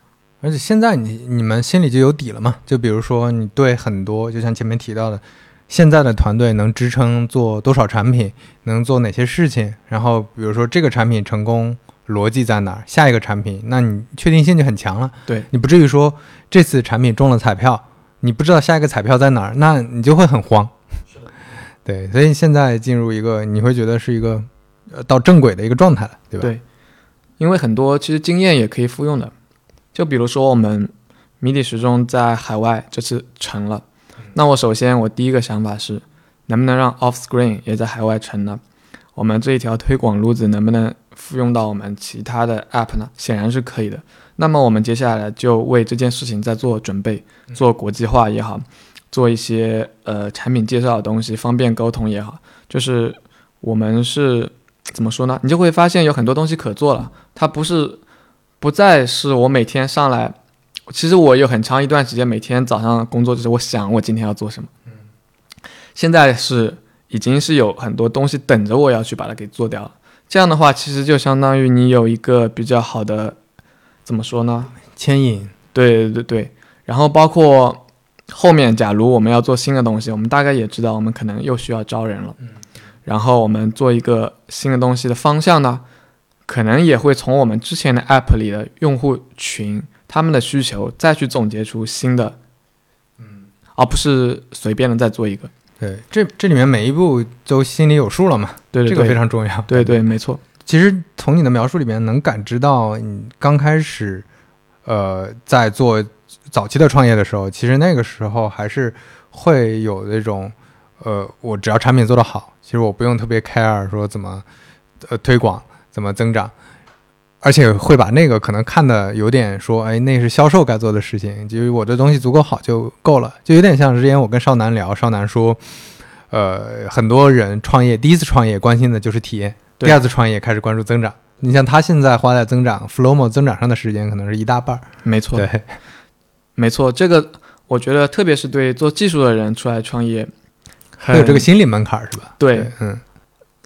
而且现在你你们心里就有底了嘛？就比如说你对很多，就像前面提到的，现在的团队能支撑做多少产品，能做哪些事情，然后比如说这个产品成功。逻辑在哪儿？下一个产品，那你确定性就很强了。对你不至于说这次产品中了彩票，你不知道下一个彩票在哪儿，那你就会很慌。对，所以现在进入一个你会觉得是一个呃到正轨的一个状态了，对吧？对，因为很多其实经验也可以复用的，就比如说我们迷你时钟在海外这次成了，那我首先我第一个想法是，能不能让 Offscreen 也在海外成呢？我们这一条推广路子能不能？复用到我们其他的 App 呢？显然是可以的。那么我们接下来就为这件事情在做准备，做国际化也好，做一些呃产品介绍的东西，方便沟通也好。就是我们是怎么说呢？你就会发现有很多东西可做了。它不是不再是我每天上来，其实我有很长一段时间每天早上工作就是我想我今天要做什么。现在是已经是有很多东西等着我要去把它给做掉了。这样的话，其实就相当于你有一个比较好的，怎么说呢？牵引。对对对。然后包括后面，假如我们要做新的东西，我们大概也知道，我们可能又需要招人了。嗯。然后我们做一个新的东西的方向呢，可能也会从我们之前的 App 里的用户群他们的需求再去总结出新的，嗯，而不是随便的再做一个。对，这这里面每一步都心里有数了嘛？对，这个非常重要。对对，没错。其实从你的描述里面能感知到，你刚开始，呃，在做早期的创业的时候，其实那个时候还是会有那种，呃，我只要产品做得好，其实我不用特别 care 说怎么，呃，推广怎么增长。而且会把那个可能看的有点说，哎，那是销售该做的事情，就是我的东西足够好就够了，就有点像之前我跟少南聊，少南说，呃，很多人创业第一次创业关心的就是体验，第二次创业开始关注增长。你像他现在花在增长 Flowmo 增长上的时间可能是一大半儿，没错，对，没错，这个我觉得特别是对做技术的人出来创业，还有这个心理门槛是吧？对，嗯，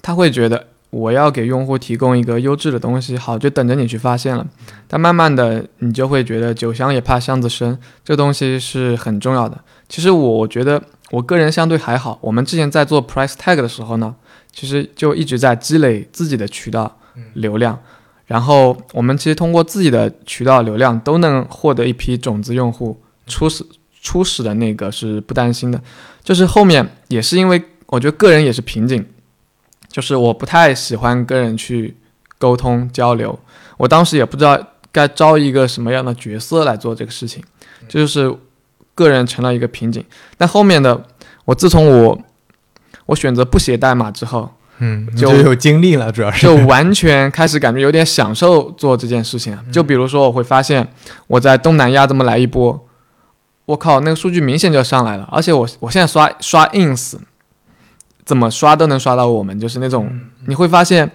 他会觉得我要给用户提供一个优质的东西，好，就等着你去发现了。但慢慢的，你就会觉得酒香也怕巷子深，这东西是很重要的。其实我觉得我个人相对还好。我们之前在做 price tag 的时候呢，其实就一直在积累自己的渠道流量，然后我们其实通过自己的渠道流量都能获得一批种子用户。初始初始的那个是不担心的，就是后面也是因为我觉得个人也是瓶颈。就是我不太喜欢跟人去沟通交流，我当时也不知道该招一个什么样的角色来做这个事情，这就是个人成了一个瓶颈。但后面的我自从我我选择不写代码之后，嗯，就有精力了，主要是就完全开始感觉有点享受做这件事情。就比如说，我会发现我在东南亚这么来一波，我靠，那个数据明显就上来了，而且我我现在刷刷 ins。怎么刷都能刷到我们，就是那种你会发现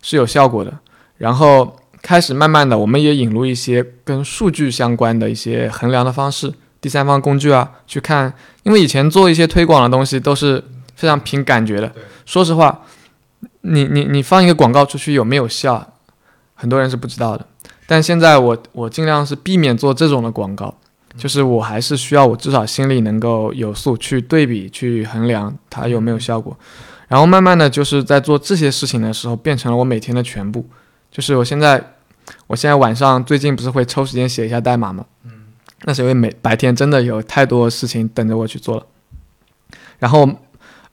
是有效果的。然后开始慢慢的，我们也引入一些跟数据相关的一些衡量的方式，第三方工具啊，去看。因为以前做一些推广的东西都是非常凭感觉的。说实话，你你你放一个广告出去有没有效，很多人是不知道的。但现在我我尽量是避免做这种的广告。就是我还是需要我至少心里能够有数，去对比去衡量它有没有效果，然后慢慢的就是在做这些事情的时候，变成了我每天的全部。就是我现在，我现在晚上最近不是会抽时间写一下代码吗？嗯，那是因为每白天真的有太多事情等着我去做了。然后，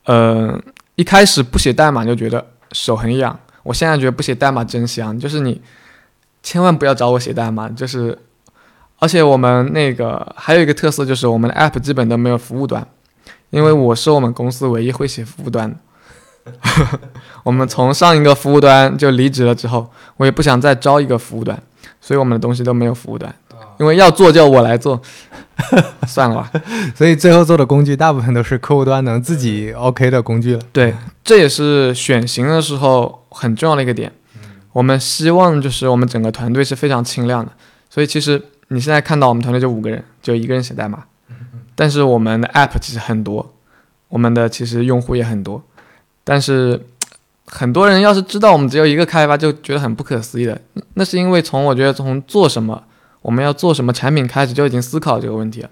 呃，一开始不写代码就觉得手很痒，我现在觉得不写代码真香。就是你千万不要找我写代码，就是。而且我们那个还有一个特色，就是我们的 App 基本都没有服务端，因为我是我们公司唯一会写服务端的。我们从上一个服务端就离职了之后，我也不想再招一个服务端，所以我们的东西都没有服务端，因为要做就我来做，算了吧。所以最后做的工具大部分都是客户端能自己 OK 的工具了。对，这也是选型的时候很重要的一个点。我们希望就是我们整个团队是非常轻量的，所以其实。你现在看到我们团队就五个人，就一个人写代码，但是我们的 app 其实很多，我们的其实用户也很多，但是很多人要是知道我们只有一个开发，就觉得很不可思议的。那是因为从我觉得从做什么，我们要做什么产品开始就已经思考这个问题了。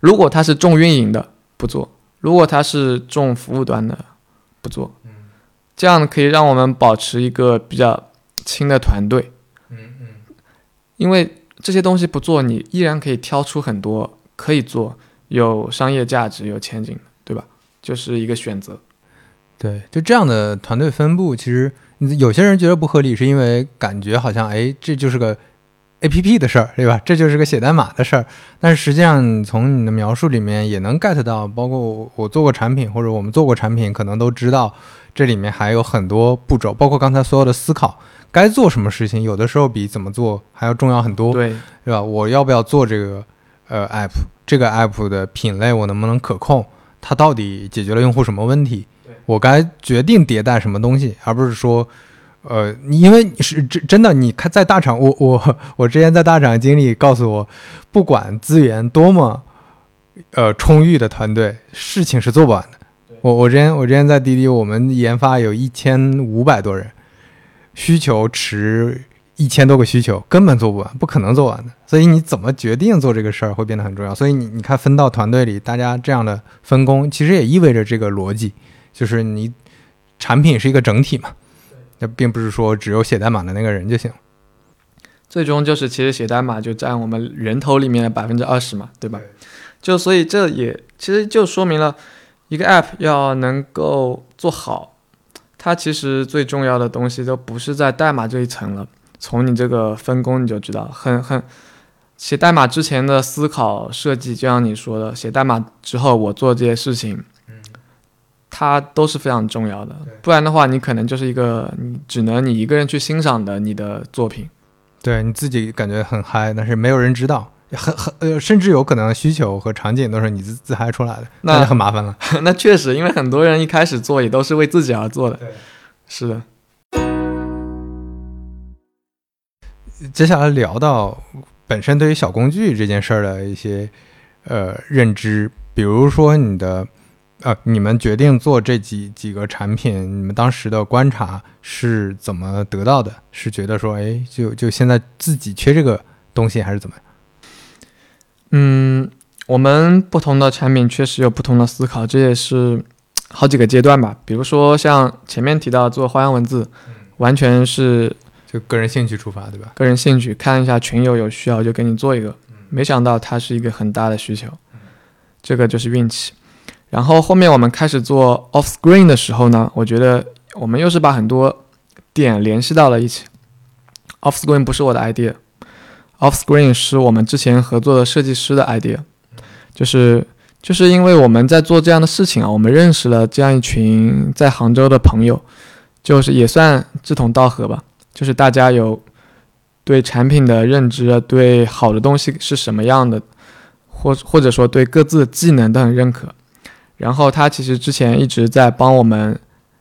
如果它是重运营的不做，如果它是重服务端的不做，这样可以让我们保持一个比较轻的团队。嗯嗯，因为。这些东西不做，你依然可以挑出很多可以做、有商业价值、有前景的对吧？就是一个选择。对，就这样的团队分布，其实有些人觉得不合理，是因为感觉好像哎，这就是个 A P P 的事儿，对吧？这就是个写代码的事儿。但是实际上，从你的描述里面也能 get 到，包括我做过产品或者我们做过产品，可能都知道这里面还有很多步骤，包括刚才所有的思考。该做什么事情，有的时候比怎么做还要重要很多，对，对吧？我要不要做这个呃 app？这个 app 的品类我能不能可控？它到底解决了用户什么问题？我该决定迭代什么东西，而不是说，呃，因为是真真的，你看在大厂，我我我之前在大厂经历告诉我，不管资源多么呃充裕的团队，事情是做不完的。我我之前我之前在滴滴，我们研发有一千五百多人。需求持一千多个需求，根本做不完，不可能做完的。所以你怎么决定做这个事儿会变得很重要。所以你你看分到团队里，大家这样的分工，其实也意味着这个逻辑，就是你产品是一个整体嘛，那并不是说只有写代码的那个人就行。最终就是其实写代码就占我们人头里面的百分之二十嘛，对吧？就所以这也其实就说明了一个 app 要能够做好。它其实最重要的东西都不是在代码这一层了，从你这个分工你就知道，很很写代码之前的思考设计，就像你说的，写代码之后我做这些事情，它都是非常重要的。不然的话，你可能就是一个你只能你一个人去欣赏的你的作品，对你自己感觉很嗨，但是没有人知道。很很呃，甚至有可能需求和场景都是你自自嗨出来的，那就很麻烦了。那确实，因为很多人一开始做也都是为自己而做的。对，是的。接下来聊到本身对于小工具这件事儿的一些呃认知，比如说你的呃，你们决定做这几几个产品，你们当时的观察是怎么得到的？是觉得说，哎，就就现在自己缺这个东西，还是怎么样？嗯，我们不同的产品确实有不同的思考，这也是好几个阶段吧。比如说像前面提到做花样文字，完全是就个人兴趣出发，对吧？个人兴趣，看一下群友有需要就给你做一个，没想到它是一个很大的需求，这个就是运气。然后后面我们开始做 off screen 的时候呢，我觉得我们又是把很多点联系到了一起。off screen 不是我的 idea。Off screen 是我们之前合作的设计师的 idea，就是就是因为我们在做这样的事情啊，我们认识了这样一群在杭州的朋友，就是也算志同道合吧，就是大家有对产品的认知，对好的东西是什么样的，或或者说对各自的技能都很认可。然后他其实之前一直在帮我们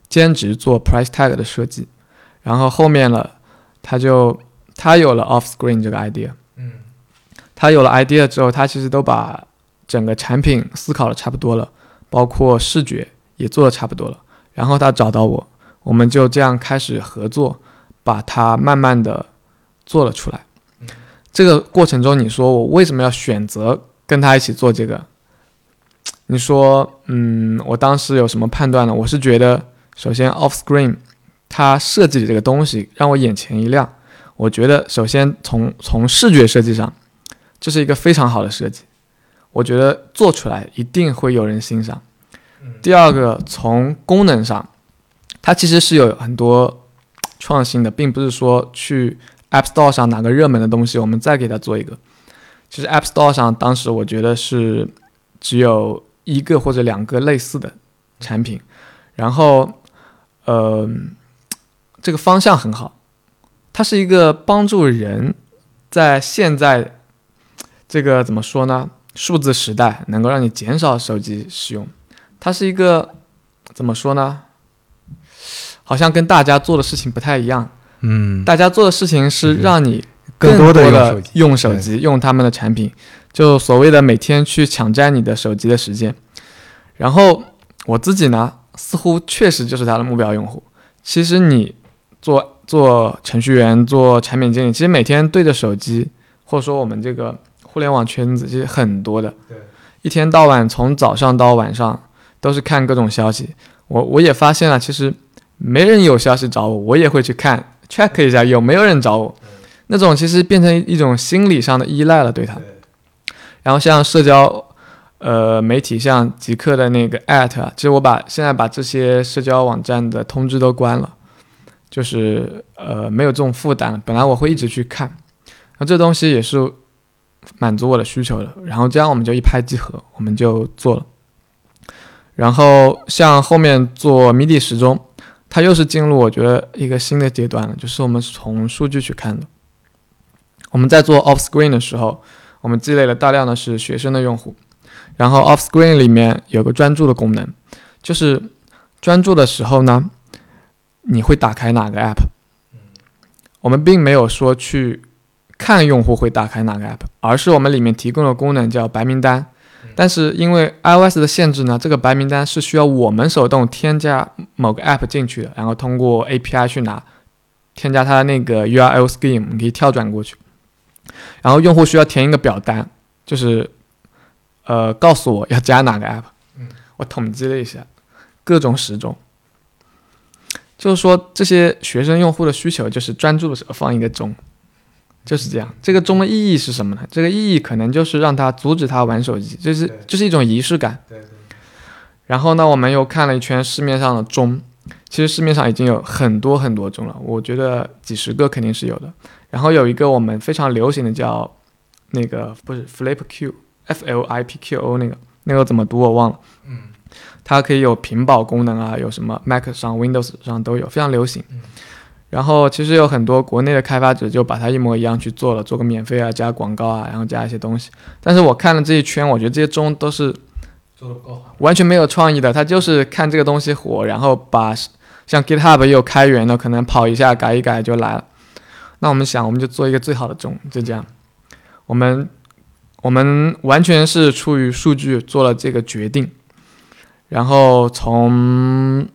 兼职做 price tag 的设计，然后后面了他就。他有了 off screen 这个 idea，嗯，他有了 idea 之后，他其实都把整个产品思考的差不多了，包括视觉也做的差不多了。然后他找到我，我们就这样开始合作，把它慢慢的做了出来。这个过程中，你说我为什么要选择跟他一起做这个？你说，嗯，我当时有什么判断呢？我是觉得，首先 off screen 它设计的这个东西让我眼前一亮。我觉得，首先从从视觉设计上，这是一个非常好的设计。我觉得做出来一定会有人欣赏。第二个，从功能上，它其实是有很多创新的，并不是说去 App Store 上哪个热门的东西，我们再给它做一个。其实 App Store 上当时我觉得是只有一个或者两个类似的产品，然后，呃，这个方向很好。它是一个帮助人在现在这个怎么说呢？数字时代能够让你减少手机使用。它是一个怎么说呢？好像跟大家做的事情不太一样。嗯，大家做的事情是让你更多的用手机，用他们的产品，就所谓的每天去抢占你的手机的时间。然后我自己呢，似乎确实就是他的目标用户。其实你做。做程序员、做产品经理，其实每天对着手机，或者说我们这个互联网圈子，其实很多的。对，一天到晚从早上到晚上都是看各种消息。我我也发现了，其实没人有消息找我，我也会去看 check 一下有没有人找我。那种其实变成一种心理上的依赖了，对他。然后像社交呃媒体，像极客的那个 at 啊，其实我把现在把这些社交网站的通知都关了。就是呃没有这种负担了，本来我会一直去看，那这东西也是满足我的需求的，然后这样我们就一拍即合，我们就做了。然后像后面做 MIDI 时钟，它又是进入我觉得一个新的阶段了，就是我们从数据去看的。我们在做 Off Screen 的时候，我们积累了大量的是学生的用户，然后 Off Screen 里面有个专注的功能，就是专注的时候呢。你会打开哪个 app？我们并没有说去看用户会打开哪个 app，而是我们里面提供的功能叫白名单。但是因为 iOS 的限制呢，这个白名单是需要我们手动添加某个 app 进去的，然后通过 API 去拿，添加它那个 URL scheme，你可以跳转过去。然后用户需要填一个表单，就是呃告诉我要加哪个 app。我统计了一下，各种时钟。就是说，这些学生用户的需求就是专注的时候放一个钟，就是这样。这个钟的意义是什么呢？这个意义可能就是让他阻止他玩手机，就是就是一种仪式感。对对。然后呢，我们又看了一圈市面上的钟，其实市面上已经有很多很多钟了，我觉得几十个肯定是有的。然后有一个我们非常流行的叫那个不是 Flip Q，F L I P Q O 那个那个怎么读我忘了。嗯。它可以有屏保功能啊，有什么 Mac 上、Windows 上都有，非常流行。然后其实有很多国内的开发者就把它一模一样去做了，做个免费啊，加广告啊，然后加一些东西。但是我看了这一圈，我觉得这些中都是做的不够好，完全没有创意的。他就是看这个东西火，然后把像 GitHub 也有开源的，可能跑一下改一改就来了。那我们想，我们就做一个最好的钟，就这样。我们我们完全是出于数据做了这个决定。然后从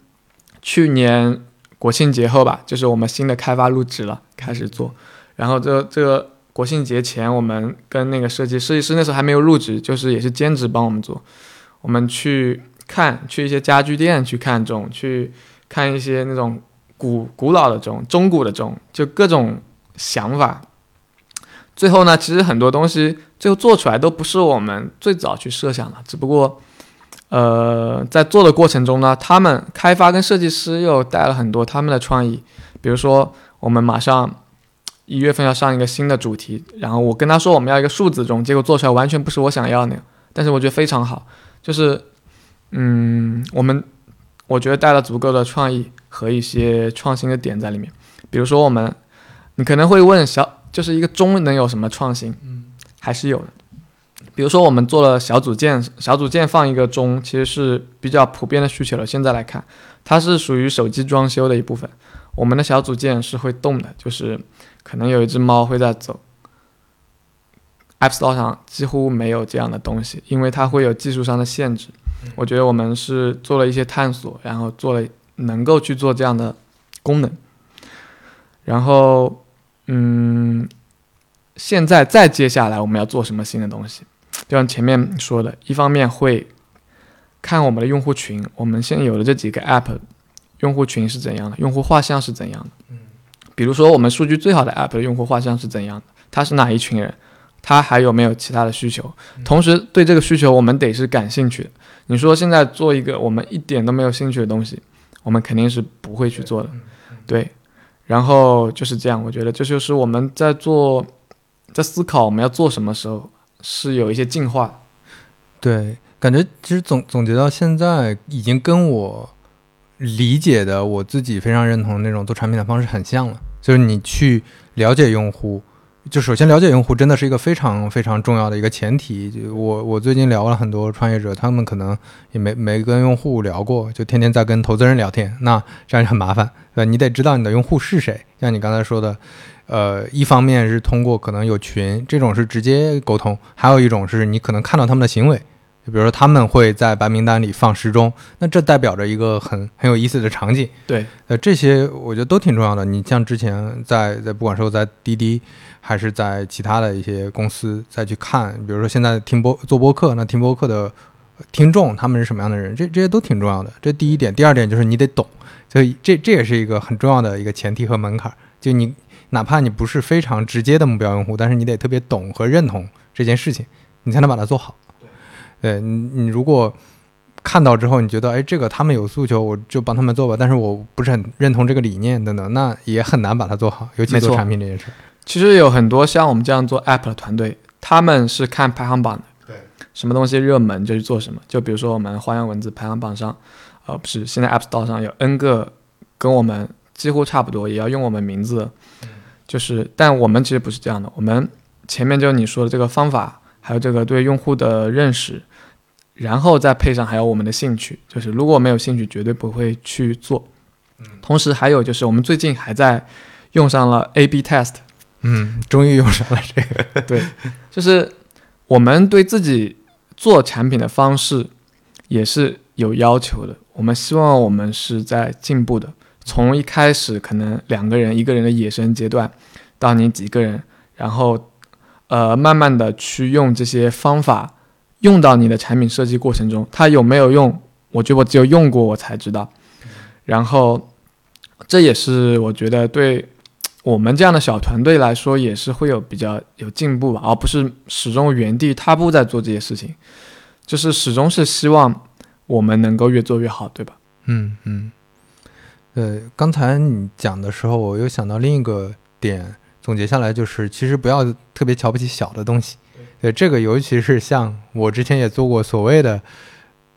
去年国庆节后吧，就是我们新的开发入职了，开始做。然后这这个国庆节前，我们跟那个设计设计师那时候还没有入职，就是也是兼职帮我们做。我们去看，去一些家具店去看钟，去看一些那种古古老的钟、中古的钟，就各种想法。最后呢，其实很多东西最后做出来都不是我们最早去设想的，只不过，呃，在做的过程中呢，他们开发跟设计师又带了很多他们的创意。比如说，我们马上一月份要上一个新的主题，然后我跟他说我们要一个数字钟，结果做出来完全不是我想要那样，但是我觉得非常好。就是，嗯，我们我觉得带了足够的创意和一些创新的点在里面。比如说，我们你可能会问小，就是一个钟能有什么创新？嗯，还是有的。比如说，我们做了小组件，小组件放一个钟，其实是比较普遍的需求了。现在来看，它是属于手机装修的一部分。我们的小组件是会动的，就是可能有一只猫会在走。App Store 上几乎没有这样的东西，因为它会有技术上的限制。我觉得我们是做了一些探索，然后做了能够去做这样的功能。然后，嗯，现在再接下来我们要做什么新的东西？就像前面说的，一方面会看我们的用户群，我们现有的这几个 App 用户群是怎样的，用户画像是怎样的。比如说我们数据最好的 App 的用户画像是怎样的？他是哪一群人？他还有没有其他的需求？同时，对这个需求，我们得是感兴趣的。你说现在做一个我们一点都没有兴趣的东西，我们肯定是不会去做的。对，然后就是这样。我觉得这就是我们在做，在思考我们要做什么时候是有一些进化。对，感觉其实总总结到现在，已经跟我理解的我自己非常认同那种做产品的方式很像了。就是你去了解用户。就首先了解用户真的是一个非常非常重要的一个前提。就我我最近聊了很多创业者，他们可能也没没跟用户聊过，就天天在跟投资人聊天，那这样很麻烦，对你得知道你的用户是谁。像你刚才说的，呃，一方面是通过可能有群，这种是直接沟通；还有一种是你可能看到他们的行为。就比如说他们会在白名单里放时钟，那这代表着一个很很有意思的场景。对，呃，这些我觉得都挺重要的。你像之前在在不管说在滴滴，还是在其他的一些公司再去看，比如说现在听播做播客，那听播客的听众他们是什么样的人，这这些都挺重要的。这第一点，第二点就是你得懂，所以这这也是一个很重要的一个前提和门槛。就你哪怕你不是非常直接的目标用户，但是你得特别懂和认同这件事情，你才能把它做好。对你，你如果看到之后，你觉得哎，这个他们有诉求，我就帮他们做吧。但是我不是很认同这个理念等等，那也很难把它做好，尤其做产品这件事。其实有很多像我们这样做 App 的团队，他们是看排行榜的。对，什么东西热门就去做什么。就比如说我们花样文字排行榜上，呃，不是，现在 App Store 上有 N 个跟我们几乎差不多，也要用我们名字。就是，但我们其实不是这样的。我们前面就是你说的这个方法，还有这个对用户的认识。然后再配上还有我们的兴趣，就是如果没有兴趣，绝对不会去做。同时还有就是我们最近还在用上了 A/B test，嗯，终于用上了这个。对，就是我们对自己做产品的方式也是有要求的。我们希望我们是在进步的，从一开始可能两个人、一个人的野生阶段，到你几个人，然后呃慢慢的去用这些方法。用到你的产品设计过程中，它有没有用？我觉得我只有用过，我才知道。然后，这也是我觉得对我们这样的小团队来说，也是会有比较有进步吧，而不是始终原地踏步在做这些事情。就是始终是希望我们能够越做越好，对吧？嗯嗯。呃，刚才你讲的时候，我又想到另一个点，总结下来就是，其实不要特别瞧不起小的东西。对这个，尤其是像我之前也做过所谓的，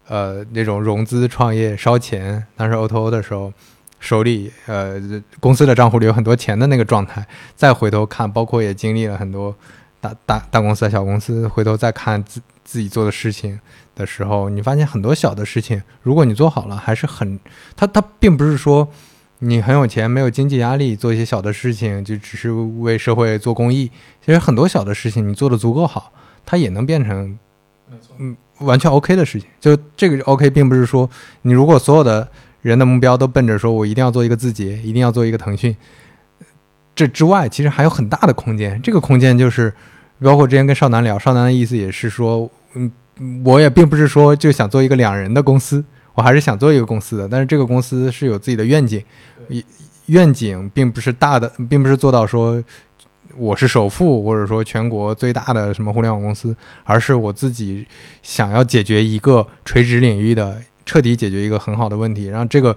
呃，那种融资创业烧钱，当时 O2O 的时候，手里呃公司的账户里有很多钱的那个状态，再回头看，包括也经历了很多大大大公司、小公司，回头再看自自己做的事情的时候，你发现很多小的事情，如果你做好了，还是很，它它并不是说。你很有钱，没有经济压力，做一些小的事情，就只是为社会做公益。其实很多小的事情，你做的足够好，它也能变成，嗯，完全 OK 的事情。就这个 OK，并不是说你如果所有的人的目标都奔着说我一定要做一个字节，一定要做一个腾讯，这之外，其实还有很大的空间。这个空间就是，包括之前跟少南聊，少南的意思也是说，嗯，我也并不是说就想做一个两人的公司，我还是想做一个公司的，但是这个公司是有自己的愿景，愿景并不是大的，并不是做到说我是首富，或者说全国最大的什么互联网公司，而是我自己想要解决一个垂直领域的，彻底解决一个很好的问题，然后这个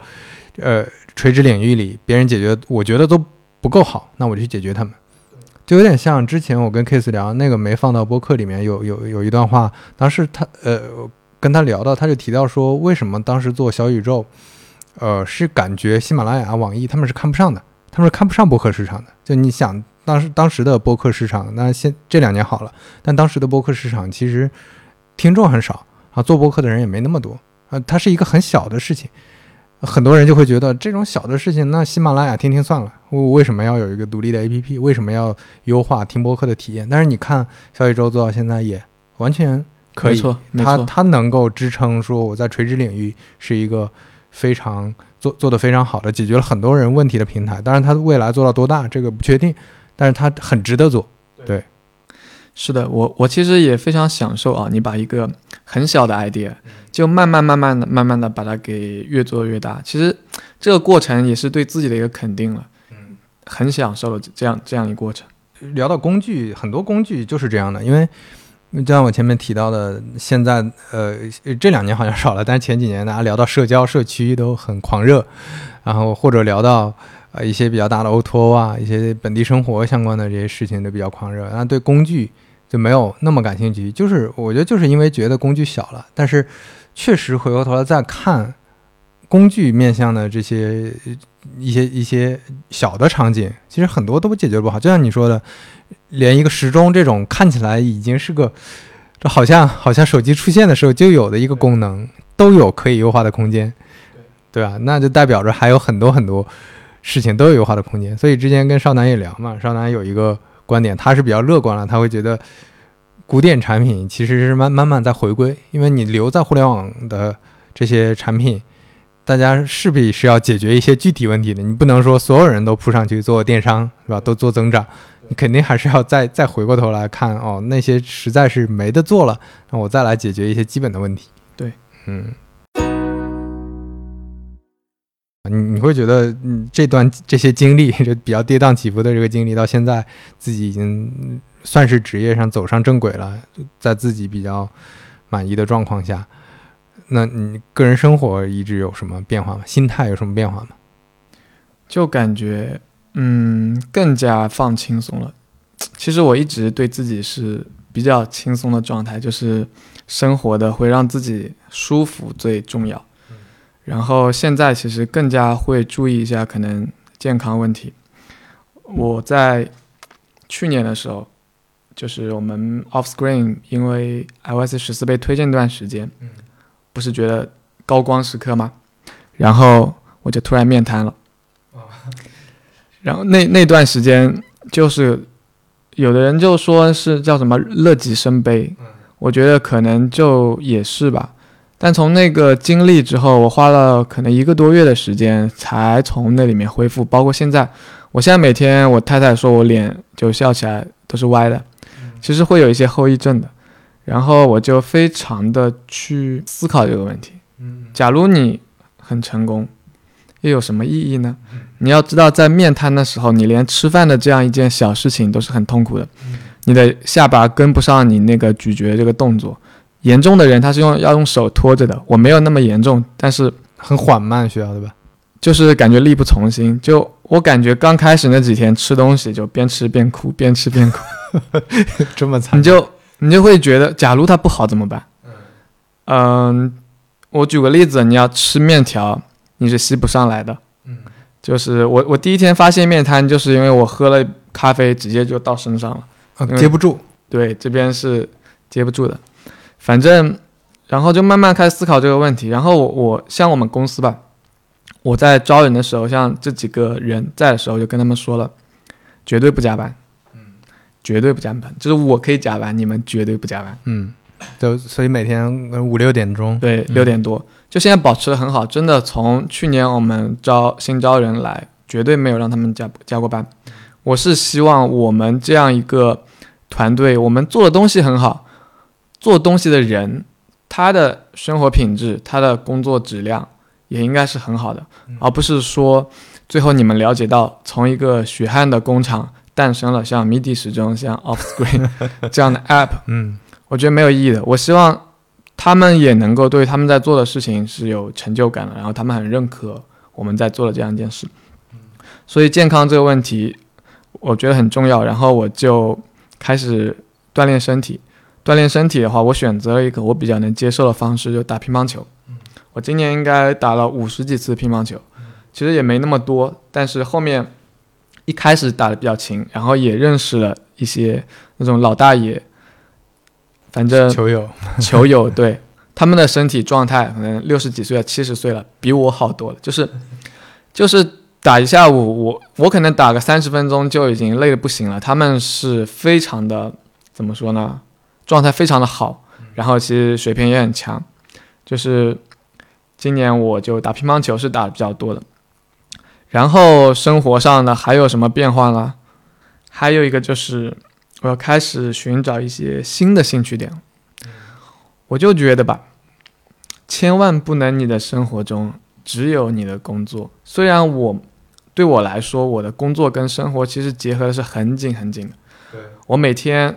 呃垂直领域里别人解决，我觉得都。不够好，那我就去解决他们，就有点像之前我跟 Case 聊那个没放到播客里面有有有一段话，当时他呃跟他聊到，他就提到说为什么当时做小宇宙，呃是感觉喜马拉雅、网易他们是看不上的，他们是看不上播客市场的。就你想当时当时的播客市场，那现这两年好了，但当时的播客市场其实听众很少啊，做播客的人也没那么多啊，它是一个很小的事情。很多人就会觉得这种小的事情，那喜马拉雅听听算了。我为什么要有一个独立的 APP？为什么要优化听播客的体验？但是你看小宇宙做到现在也完全 可以，没错，它它能够支撑说我在垂直领域是一个非常做做的非常好的，解决了很多人问题的平台。当然它未来做到多大这个不确定，但是它很值得做。对，是的，我我其实也非常享受啊，你把一个很小的 idea。就慢慢慢慢的、慢慢的把它给越做越大。其实这个过程也是对自己的一个肯定了，嗯，很享受了这样这样一个过程。聊到工具，很多工具就是这样的，因为就像我前面提到的，现在呃这两年好像少了，但是前几年大家聊到社交社区都很狂热，然后或者聊到呃一些比较大的 O2O 啊，一些本地生活相关的这些事情都比较狂热，然后对工具就没有那么感兴趣。就是我觉得就是因为觉得工具小了，但是。确实，回过头来再看工具面向的这些一些一些小的场景，其实很多都解决不好。就像你说的，连一个时钟这种看起来已经是个，这好像好像手机出现的时候就有的一个功能，都有可以优化的空间，对吧？那就代表着还有很多很多事情都有优化的空间。所以之前跟少南也聊嘛，少南有一个观点，他是比较乐观了，他会觉得。古典产品其实是慢慢慢在回归，因为你留在互联网的这些产品，大家势必是要解决一些具体问题的。你不能说所有人都扑上去做电商，是吧？都做增长，你肯定还是要再再回过头来看哦，那些实在是没得做了，那我再来解决一些基本的问题。对，嗯，你你会觉得，嗯，这段这些经历，就比较跌宕起伏的这个经历，到现在自己已经。算是职业上走上正轨了，在自己比较满意的状况下，那你个人生活一直有什么变化吗？心态有什么变化吗？就感觉嗯，更加放轻松了。其实我一直对自己是比较轻松的状态，就是生活的会让自己舒服最重要。然后现在其实更加会注意一下可能健康问题。我在去年的时候。就是我们 Offscreen，因为 iOS 十四被推荐一段时间，不是觉得高光时刻吗？然后我就突然面瘫了。然后那那段时间，就是有的人就说是叫什么乐极生悲，我觉得可能就也是吧。但从那个经历之后，我花了可能一个多月的时间才从那里面恢复。包括现在，我现在每天我太太说我脸就笑起来都是歪的。其实会有一些后遗症的，然后我就非常的去思考这个问题。嗯，假如你很成功，又有什么意义呢？你要知道，在面瘫的时候，你连吃饭的这样一件小事情都是很痛苦的。你的下巴跟不上你那个咀嚼这个动作，严重的人他是用要用手托着的。我没有那么严重，但是很缓慢，需要对吧？就是感觉力不从心。就我感觉刚开始那几天吃东西就边吃边哭，边吃边哭。这么惨，你就你就会觉得，假如它不好怎么办？嗯，我举个例子，你要吃面条，你是吸不上来的。嗯，就是我我第一天发现面瘫，就是因为我喝了咖啡，直接就到身上了，接不住。对，这边是接不住的。反正，然后就慢慢开始思考这个问题。然后我我像我们公司吧，我在招人的时候，像这几个人在的时候，就跟他们说了，绝对不加班。绝对不加班，就是我可以加班，你们绝对不加班。嗯，就所以每天五六点钟，对，六点多，就现在保持的很好，真的从去年我们招新招人来，绝对没有让他们加加过班。我是希望我们这样一个团队，我们做的东西很好，做东西的人，他的生活品质，他的工作质量也应该是很好的，而不是说最后你们了解到从一个血汗的工厂诞生了像 MIDI 时钟、像 Offscreen 这样的 App，嗯，我觉得没有意义的。我希望他们也能够对他们在做的事情是有成就感的，然后他们很认可我们在做的这样一件事。所以健康这个问题。我觉得很重要，然后我就开始锻炼身体。锻炼身体的话，我选择了一个我比较能接受的方式，就打乒乓球。我今年应该打了五十几次乒乓球，其实也没那么多，但是后面一开始打的比较勤，然后也认识了一些那种老大爷，反正球友，球友 对他们的身体状态可能六十几岁了、七十岁了，比我好多了，就是就是。打一下午，我我可能打个三十分钟就已经累得不行了。他们是非常的怎么说呢？状态非常的好，然后其实水平也很强。就是今年我就打乒乓球是打的比较多的。然后生活上呢还有什么变化呢？还有一个就是我要开始寻找一些新的兴趣点。我就觉得吧，千万不能你的生活中只有你的工作。虽然我。对我来说，我的工作跟生活其实结合的是很紧很紧的。对我每天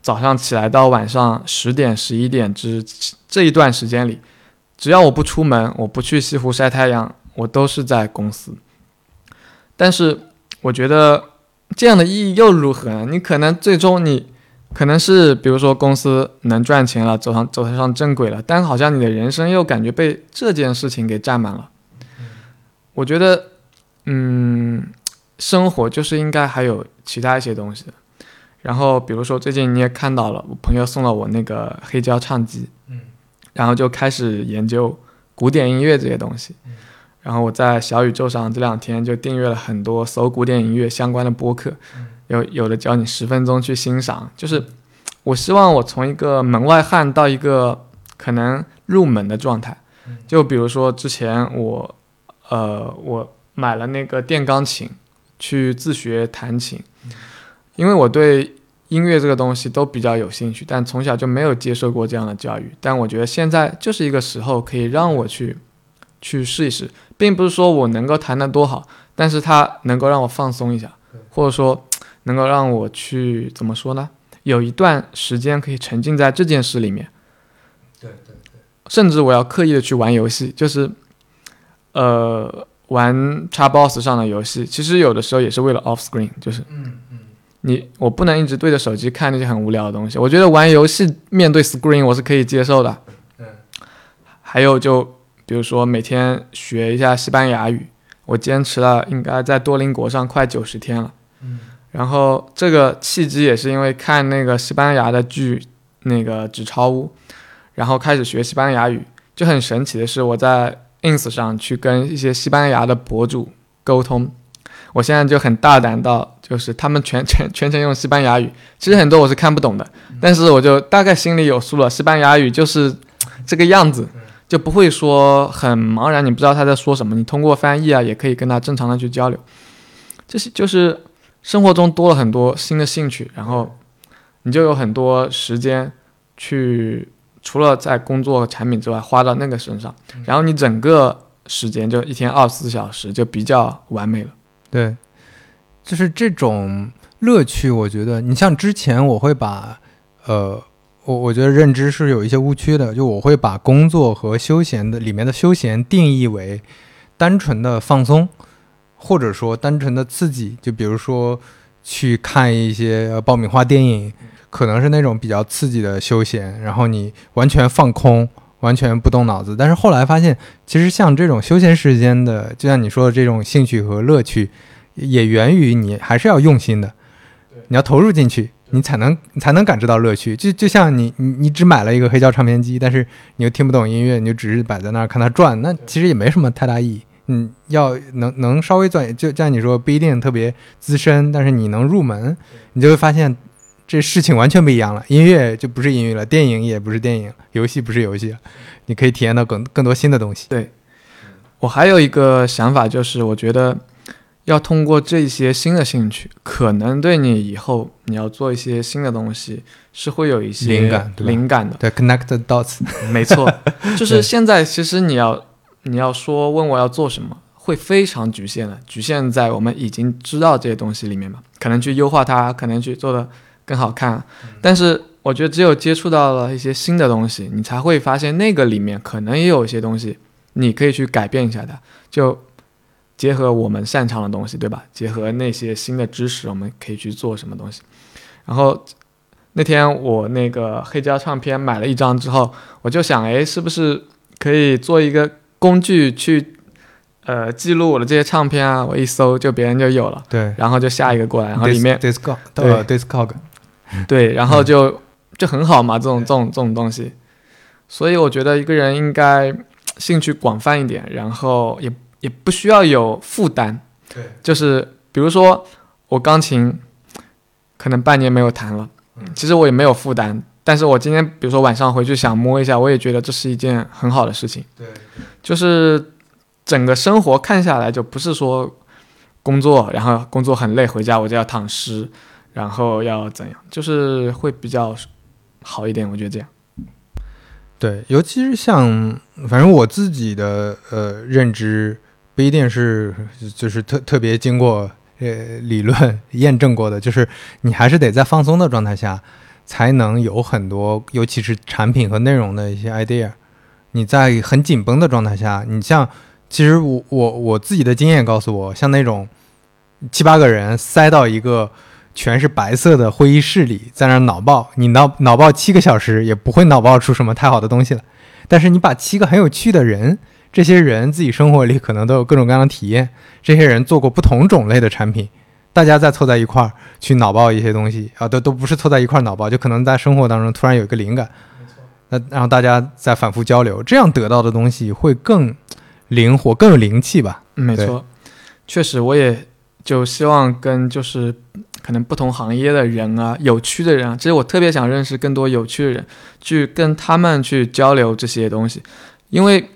早上起来到晚上十点十一点之这一段时间里，只要我不出门，我不去西湖晒太阳，我都是在公司。但是我觉得这样的意义又如何呢？你可能最终你可能是比如说公司能赚钱了，走上走上正轨了，但好像你的人生又感觉被这件事情给占满了。我觉得。嗯，生活就是应该还有其他一些东西的。然后，比如说最近你也看到了，我朋友送了我那个黑胶唱机，嗯，然后就开始研究古典音乐这些东西。然后我在小宇宙上这两天就订阅了很多搜古典音乐相关的播客，有有的教你十分钟去欣赏。就是我希望我从一个门外汉到一个可能入门的状态。就比如说之前我，呃，我。买了那个电钢琴，去自学弹琴，因为我对音乐这个东西都比较有兴趣，但从小就没有接受过这样的教育。但我觉得现在就是一个时候，可以让我去去试一试，并不是说我能够弹得多好，但是它能够让我放松一下，或者说能够让我去怎么说呢？有一段时间可以沉浸在这件事里面。对对对，甚至我要刻意的去玩游戏，就是呃。玩 Xbox 上的游戏，其实有的时候也是为了 off screen，就是，嗯嗯，你我不能一直对着手机看那些很无聊的东西。我觉得玩游戏面对 screen 我是可以接受的。嗯，还有就比如说每天学一下西班牙语，我坚持了应该在多邻国上快九十天了。嗯，然后这个契机也是因为看那个西班牙的剧，那个纸钞屋，然后开始学西班牙语。就很神奇的是我在。ins 上去跟一些西班牙的博主沟通，我现在就很大胆到，就是他们全 全全程用西班牙语，其实很多我是看不懂的，但是我就大概心里有数了，西班牙语就是这个样子，就不会说很茫然，你不知道他在说什么，你通过翻译啊也可以跟他正常的去交流，这是就是生活中多了很多新的兴趣，然后你就有很多时间去。除了在工作产品之外花到那个身上，然后你整个时间就一天二十四小时就比较完美了。对，就是这种乐趣，我觉得你像之前我会把，呃，我我觉得认知是有一些误区的，就我会把工作和休闲的里面的休闲定义为单纯的放松，或者说单纯的刺激，就比如说去看一些爆米花电影。可能是那种比较刺激的休闲，然后你完全放空，完全不动脑子。但是后来发现，其实像这种休闲时间的，就像你说的这种兴趣和乐趣，也源于你还是要用心的，你要投入进去，你才能你才能感知到乐趣。就就像你你你只买了一个黑胶唱片机，但是你又听不懂音乐，你就只是摆在那儿看它转，那其实也没什么太大意义。嗯，要能能稍微钻，就像你说不一定特别资深，但是你能入门，你就会发现。这事情完全不一样了。音乐就不是音乐了，电影也不是电影，游戏不是游戏，你可以体验到更更多新的东西。对，我还有一个想法，就是我觉得要通过这些新的兴趣，可能对你以后你要做一些新的东西是会有一些灵感灵感的。对，connect the dots。没错，就是现在其实你要你要说问我要做什么，会非常局限的，局限在我们已经知道这些东西里面嘛，可能去优化它，可能去做的更好看。但是我觉得只有接触到了一些新的东西，你才会发现那个里面可能也有一些东西你可以去改变一下的，就结合我们擅长的东西，对吧？结合那些新的知识，我们可以去做什么东西。然后那天我那个黑胶唱片买了一张之后，我就想，哎，是不是可以做一个工具去，呃，记录我的这些唱片啊？我一搜，就别人就有了，对，然后就下一个过来，然后里面 discog 对呃 discog 对，然后就 就很好嘛，这种这种这种东西。所以我觉得一个人应该兴趣广泛一点，然后也也不需要有负担。对，就是比如说我钢琴可能半年没有弹了，其实我也没有负担，但是我今天比如说晚上回去想摸一下，我也觉得这是一件很好的事情。对，就是整个生活看下来，就不是说工作，然后工作很累，回家我就要躺尸，然后要怎样，就是会比较好一点，我觉得这样。对，尤其是像，反正我自己的呃认知不一定是就是特特别经过呃理论 验证过的，就是你还是得在放松的状态下，才能有很多，尤其是产品和内容的一些 idea。你在很紧绷的状态下，你像，其实我我我自己的经验告诉我，像那种七八个人塞到一个全是白色的会议室里，在那脑爆，你脑脑爆七个小时也不会脑爆出什么太好的东西来。但是你把七个很有趣的人，这些人自己生活里可能都有各种各样的体验，这些人做过不同种类的产品，大家再凑在一块儿去脑爆一些东西啊，都都不是凑在一块儿脑爆，就可能在生活当中突然有一个灵感，那然后大家再反复交流，这样得到的东西会更灵活、更有灵气吧？嗯没错，确实，我也就希望跟就是可能不同行业的人啊，有趣的人啊，其实我特别想认识更多有趣的人，去跟他们去交流这些东西，因为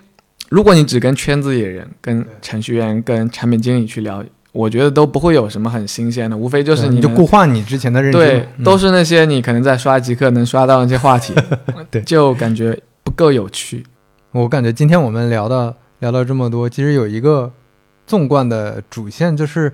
如果你只跟圈子里的人、跟程序员、跟产品经理去聊，我觉得都不会有什么很新鲜的，无非就是对你就固化你之前的认知，对，嗯都是那些你可能在刷极客能刷到的那些话题，对就感觉不够有趣。我感觉今天我们聊到聊到这么多，其实有一个纵贯的主线，就是，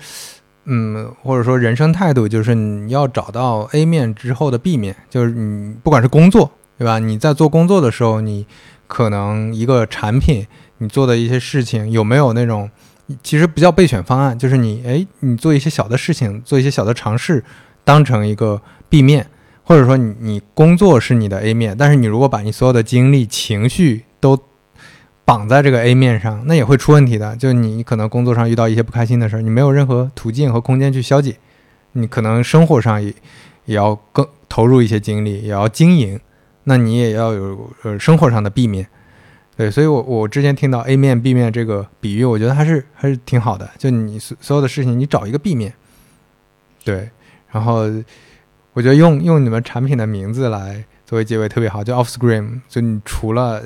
嗯，或者说人生态度，就是你要找到 A 面之后的 B 面，就是你不管是工作，对吧？你在做工作的时候，你可能一个产品，你做的一些事情有没有那种，其实不叫备选方案，就是你哎，你做一些小的事情，做一些小的尝试，当成一个 B 面，或者说你你工作是你的 A 面，但是你如果把你所有的精力、情绪都绑在这个 A 面上，那也会出问题的。就你可能工作上遇到一些不开心的事儿，你没有任何途径和空间去消解，你可能生活上也也要更投入一些精力，也要经营，那你也要有呃生活上的 B 面。对，所以我我之前听到 A 面 B 面这个比喻，我觉得还是还是挺好的。就你所所有的事情，你找一个 B 面，对，然后我觉得用用你们产品的名字来作为结尾特别好，就 Off Screen。就你除了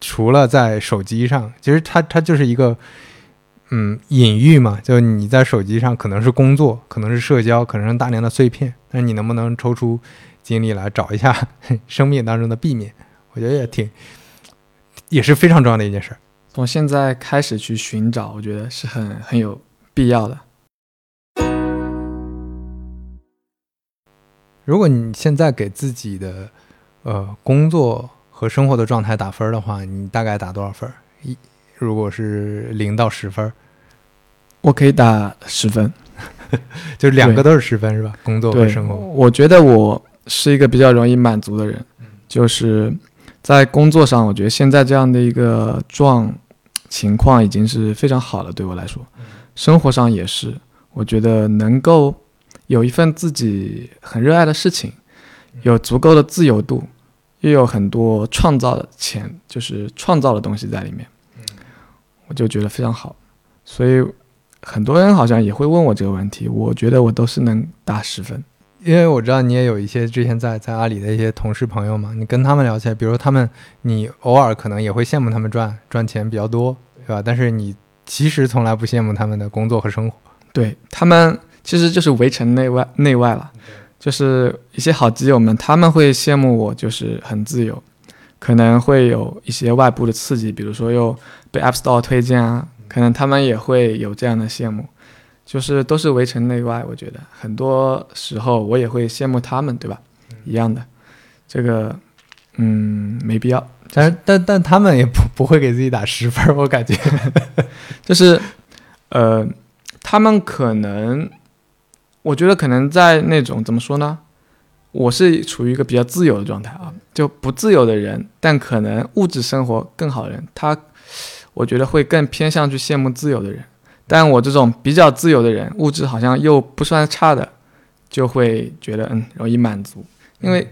除了在手机上，其实它它就是一个嗯隐喻嘛，就你在手机上可能是工作，可能是社交，可能是大量的碎片，但是你能不能抽出精力来找一下 生命当中的 B 面？我觉得也挺也是非常重要的一件事儿。从现在开始去寻找，我觉得是很很有必要的。如果你现在给自己的呃工作和生活的状态打分儿的话，你大概打多少分儿？一如果是零到十分儿，我可以打十分。就两个都是十分是吧？工作和，生活。我觉得我是一个比较容易满足的人，就是在工作上，我觉得现在这样的一个状情况已经是非常好了，对我来说。生活上也是，我觉得能够有一份自己很热爱的事情，有足够的自由度，又有很多创造的钱，就是创造的东西在里面，我就觉得非常好。所以很多人好像也会问我这个问题，我觉得我都是能打十分。因为我知道你也有一些之前在在阿里的一些同事朋友嘛，你跟他们聊起来，比如他们，你偶尔可能也会羡慕他们赚赚钱比较多，对吧？但是你其实从来不羡慕他们的工作和生活。对他们，其实就是围城内外内外了，就是一些好基友们，他们会羡慕我，就是很自由，可能会有一些外部的刺激，比如说又被 App Store 推荐啊，可能他们也会有这样的羡慕。就是都是围城内外，我觉得很多时候我也会羡慕他们，对吧？一样的，这个嗯没必要。但是但但他们也不不会给自己打十分，我感觉 就是呃，他们可能，我觉得可能在那种怎么说呢？我是处于一个比较自由的状态啊，就不自由的人，但可能物质生活更好的人，他我觉得会更偏向去羡慕自由的人。但我这种比较自由的人，物质好像又不算差的，就会觉得嗯容易满足，因为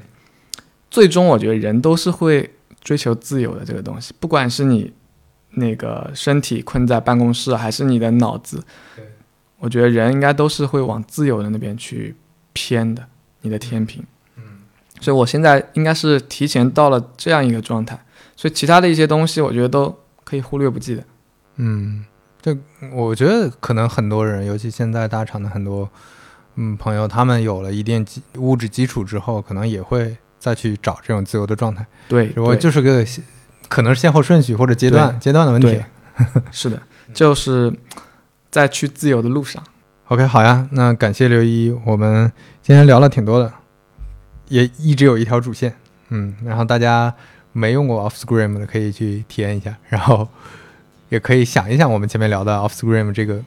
最终我觉得人都是会追求自由的这个东西，不管是你那个身体困在办公室，还是你的脑子，我觉得人应该都是会往自由的那边去偏的，你的天平，嗯，所以我现在应该是提前到了这样一个状态，所以其他的一些东西，我觉得都可以忽略不计的，嗯。这我觉得可能很多人，尤其现在大厂的很多嗯朋友，他们有了一定基物质基础之后，可能也会再去找这种自由的状态。对，我就是个可能是先后顺序或者阶段阶段的问题。是的，就是在去自由的路上。OK，好呀，那感谢刘一，我们今天聊了挺多的，也一直有一条主线。嗯，然后大家没用过 Offscreen 的可以去体验一下，然后。也可以想一想我们前面聊的 Offscreen 这个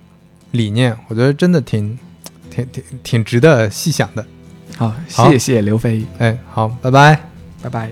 理念，我觉得真的挺挺挺挺值得细想的。好，谢谢刘飞。哎，好，拜拜，拜拜。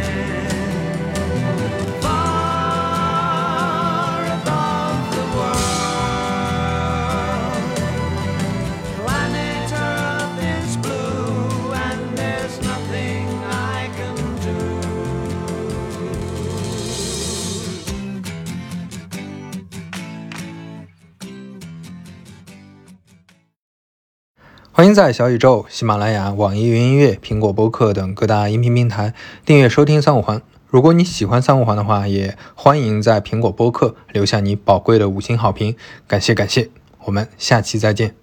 欢迎在小宇宙、喜马拉雅、网易云音乐、苹果播客等各大音频平台订阅收听三五环。如果你喜欢三五环的话，也欢迎在苹果播客留下你宝贵的五星好评，感谢感谢。我们下期再见。